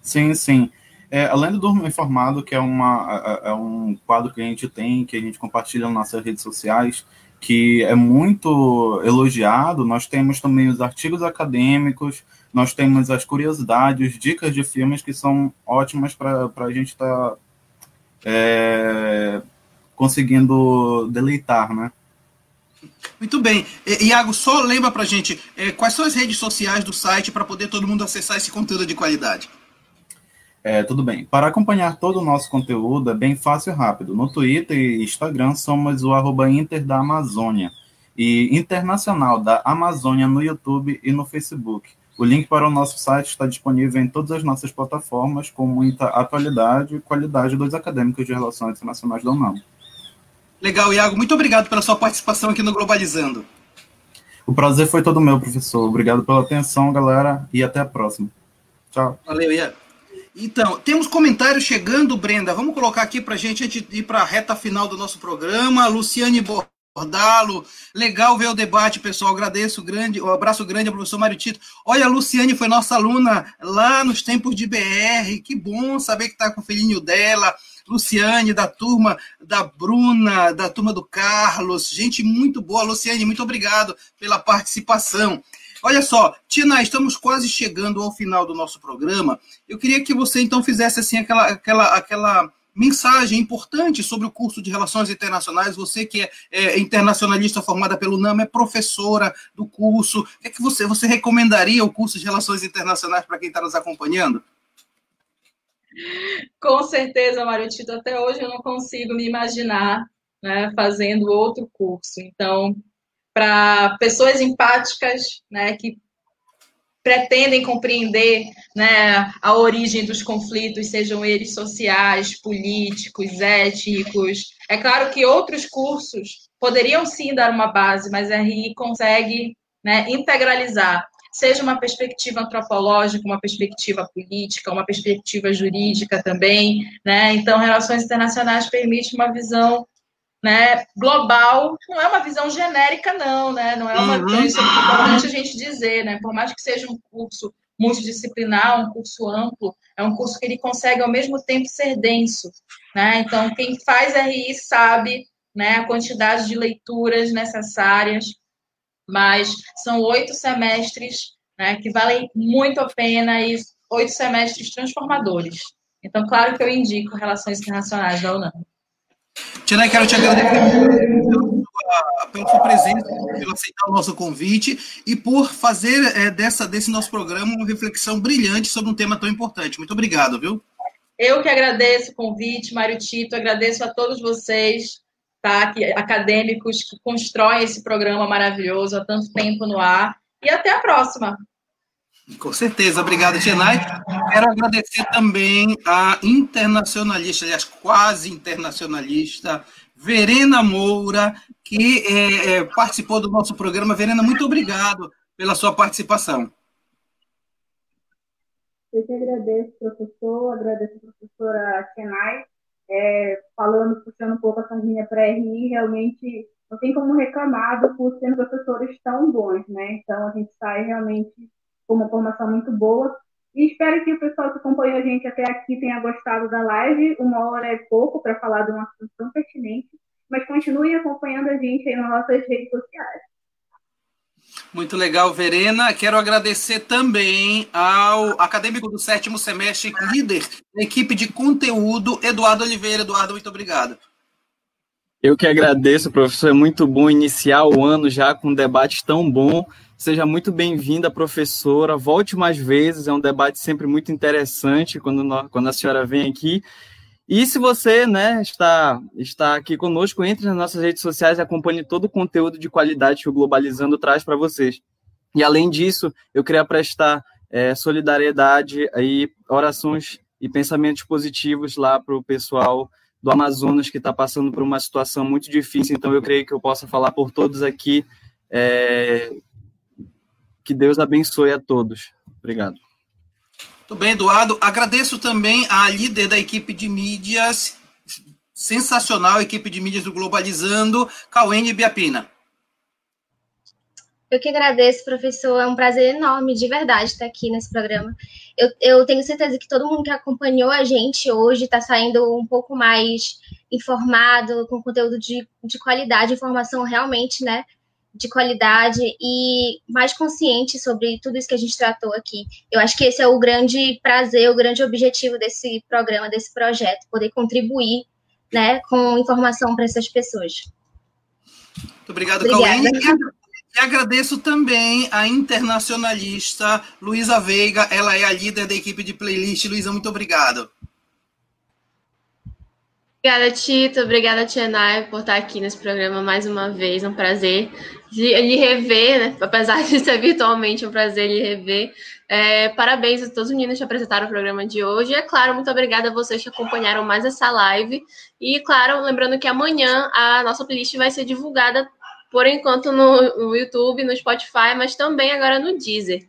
Sim, sim. É, além do Durma Informado, que é, uma, é, é um quadro que a gente tem, que a gente compartilha nas nossas redes sociais, que é muito elogiado, nós temos também os artigos acadêmicos, nós temos as curiosidades, dicas de filmes que são ótimas para a gente estar tá, é, conseguindo deleitar, né? Muito bem. Iago, só lembra para a gente é, quais são as redes sociais do site para poder todo mundo acessar esse conteúdo de qualidade. É, tudo bem. Para acompanhar todo o nosso conteúdo é bem fácil e rápido. No Twitter e Instagram somos o arroba Inter da Amazônia e Internacional da Amazônia no YouTube e no Facebook. O link para o nosso site está disponível em todas as nossas plataformas, com muita atualidade e qualidade dos acadêmicos de Relações Internacionais da UNAM. Legal, Iago. Muito obrigado pela sua participação aqui no Globalizando. O prazer foi todo meu, professor. Obrigado pela atenção, galera, e até a próxima. Tchau. Valeu, Iago. Então, temos comentários chegando, Brenda. Vamos colocar aqui para a gente antes de ir para a reta final do nosso programa. Luciane Borges Bordalo. Legal ver o debate, pessoal. Agradeço grande, um abraço grande ao professor Mário Tito. Olha, a Luciane foi nossa aluna lá nos tempos de BR. Que bom saber que está com o filhinho dela. Luciane, da turma da Bruna, da turma do Carlos. Gente muito boa. Luciane, muito obrigado pela participação. Olha só, Tina, estamos quase chegando ao final do nosso programa. Eu queria que você então fizesse assim aquela aquela aquela mensagem importante sobre o curso de Relações Internacionais. Você que é, é internacionalista formada pelo NAM, é professora do curso. O que, é que você, você recomendaria o curso de Relações Internacionais para quem está nos acompanhando? Com certeza, Mário Tito. Até hoje eu não consigo me imaginar né, fazendo outro curso. Então, para pessoas empáticas, né, que pretendem compreender né, a origem dos conflitos, sejam eles sociais, políticos, étnicos. É claro que outros cursos poderiam sim dar uma base, mas a RI consegue né, integralizar, seja uma perspectiva antropológica, uma perspectiva política, uma perspectiva jurídica também. Né? Então, relações internacionais permite uma visão né, global, não é uma visão genérica, não, né? Não é uma uhum. isso é importante a gente dizer, né? Por mais que seja um curso multidisciplinar, um curso amplo, é um curso que ele consegue ao mesmo tempo ser denso, né? Então, quem faz RI sabe, né, a quantidade de leituras necessárias, mas são oito semestres, né, que valem muito a pena e oito semestres transformadores. Então, claro que eu indico Relações Internacionais da UNAM. Tina, quero te agradecer pela, sua presença, pelo aceitar o nosso convite e por fazer é, dessa, desse nosso programa uma reflexão brilhante sobre um tema tão importante. Muito obrigado, viu? Eu que agradeço o convite, Mário Tito, agradeço a todos vocês, tá, que, acadêmicos que constroem esse programa maravilhoso há tanto tempo no ar. E até a próxima. Com certeza, obrigado, Genai. Quero agradecer também a internacionalista, aliás, quase internacionalista, Verena Moura, que é, é, participou do nosso programa. Verena, muito obrigado pela sua participação. Eu que agradeço, professor, agradeço a professora Kenai, é, falando, puxando um pouco a sardinha para a RI, realmente não tem como reclamar do curso tendo professores tão bons, né? Então, a gente sai realmente com uma formação muito boa. E espero que o pessoal que acompanhou a gente até aqui tenha gostado da live. Uma hora é pouco para falar de um assunto tão pertinente, mas continue acompanhando a gente aí nas nossas redes sociais. Muito legal, Verena. Quero agradecer também ao acadêmico do sétimo semestre, líder da equipe de conteúdo, Eduardo Oliveira. Eduardo, muito obrigado. Eu que agradeço, professor. É muito bom iniciar o ano já com um debate tão bom. Seja muito bem-vinda, professora. Volte mais vezes, é um debate sempre muito interessante quando, nós, quando a senhora vem aqui. E se você né, está, está aqui conosco, entre nas nossas redes sociais e acompanhe todo o conteúdo de qualidade que o Globalizando traz para vocês. E além disso, eu queria prestar é, solidariedade e orações e pensamentos positivos lá para o pessoal do Amazonas que está passando por uma situação muito difícil. Então, eu creio que eu possa falar por todos aqui é, que Deus abençoe a todos. Obrigado. Muito bem, Eduardo. Agradeço também à líder da equipe de mídias, sensacional equipe de mídias do Globalizando, Cauene Biapina. Eu que agradeço, professor. É um prazer enorme, de verdade, estar aqui nesse programa. eu, eu tenho certeza que todo mundo que acompanhou a gente hoje está saindo um pouco mais informado, com conteúdo de, de qualidade, informação realmente, né? De qualidade e mais consciente sobre tudo isso que a gente tratou aqui. Eu acho que esse é o grande prazer, o grande objetivo desse programa, desse projeto, poder contribuir né, com informação para essas pessoas. Muito obrigado, Cauene. E agradeço também a internacionalista Luísa Veiga, ela é a líder da equipe de playlist. Luísa, muito obrigado. Obrigada, Tito. Obrigada, Tianai, por estar aqui nesse programa mais uma vez. É um prazer lhe rever, né? Apesar de ser virtualmente um prazer lhe rever. É, parabéns a todos os meninos que apresentaram o programa de hoje. E, é claro, muito obrigada a vocês que acompanharam mais essa live. E, claro, lembrando que amanhã a nossa playlist vai ser divulgada, por enquanto, no, no YouTube, no Spotify, mas também agora no Deezer.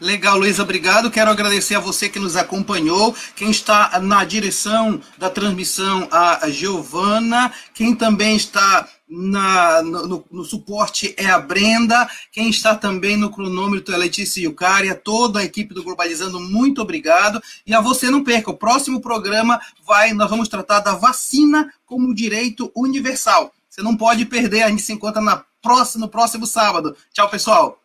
Legal, Luísa, obrigado. Quero agradecer a você que nos acompanhou. Quem está na direção da transmissão, a Giovana. Quem também está na, no, no, suporte é a Brenda. Quem está também no cronômetro é a Letícia Yucaria. Toda a equipe do Globalizando, muito obrigado. E a você não perca, o próximo programa vai, nós vamos tratar da vacina como direito universal. Você não pode perder, a gente se encontra na próxima, no próximo sábado. Tchau, pessoal.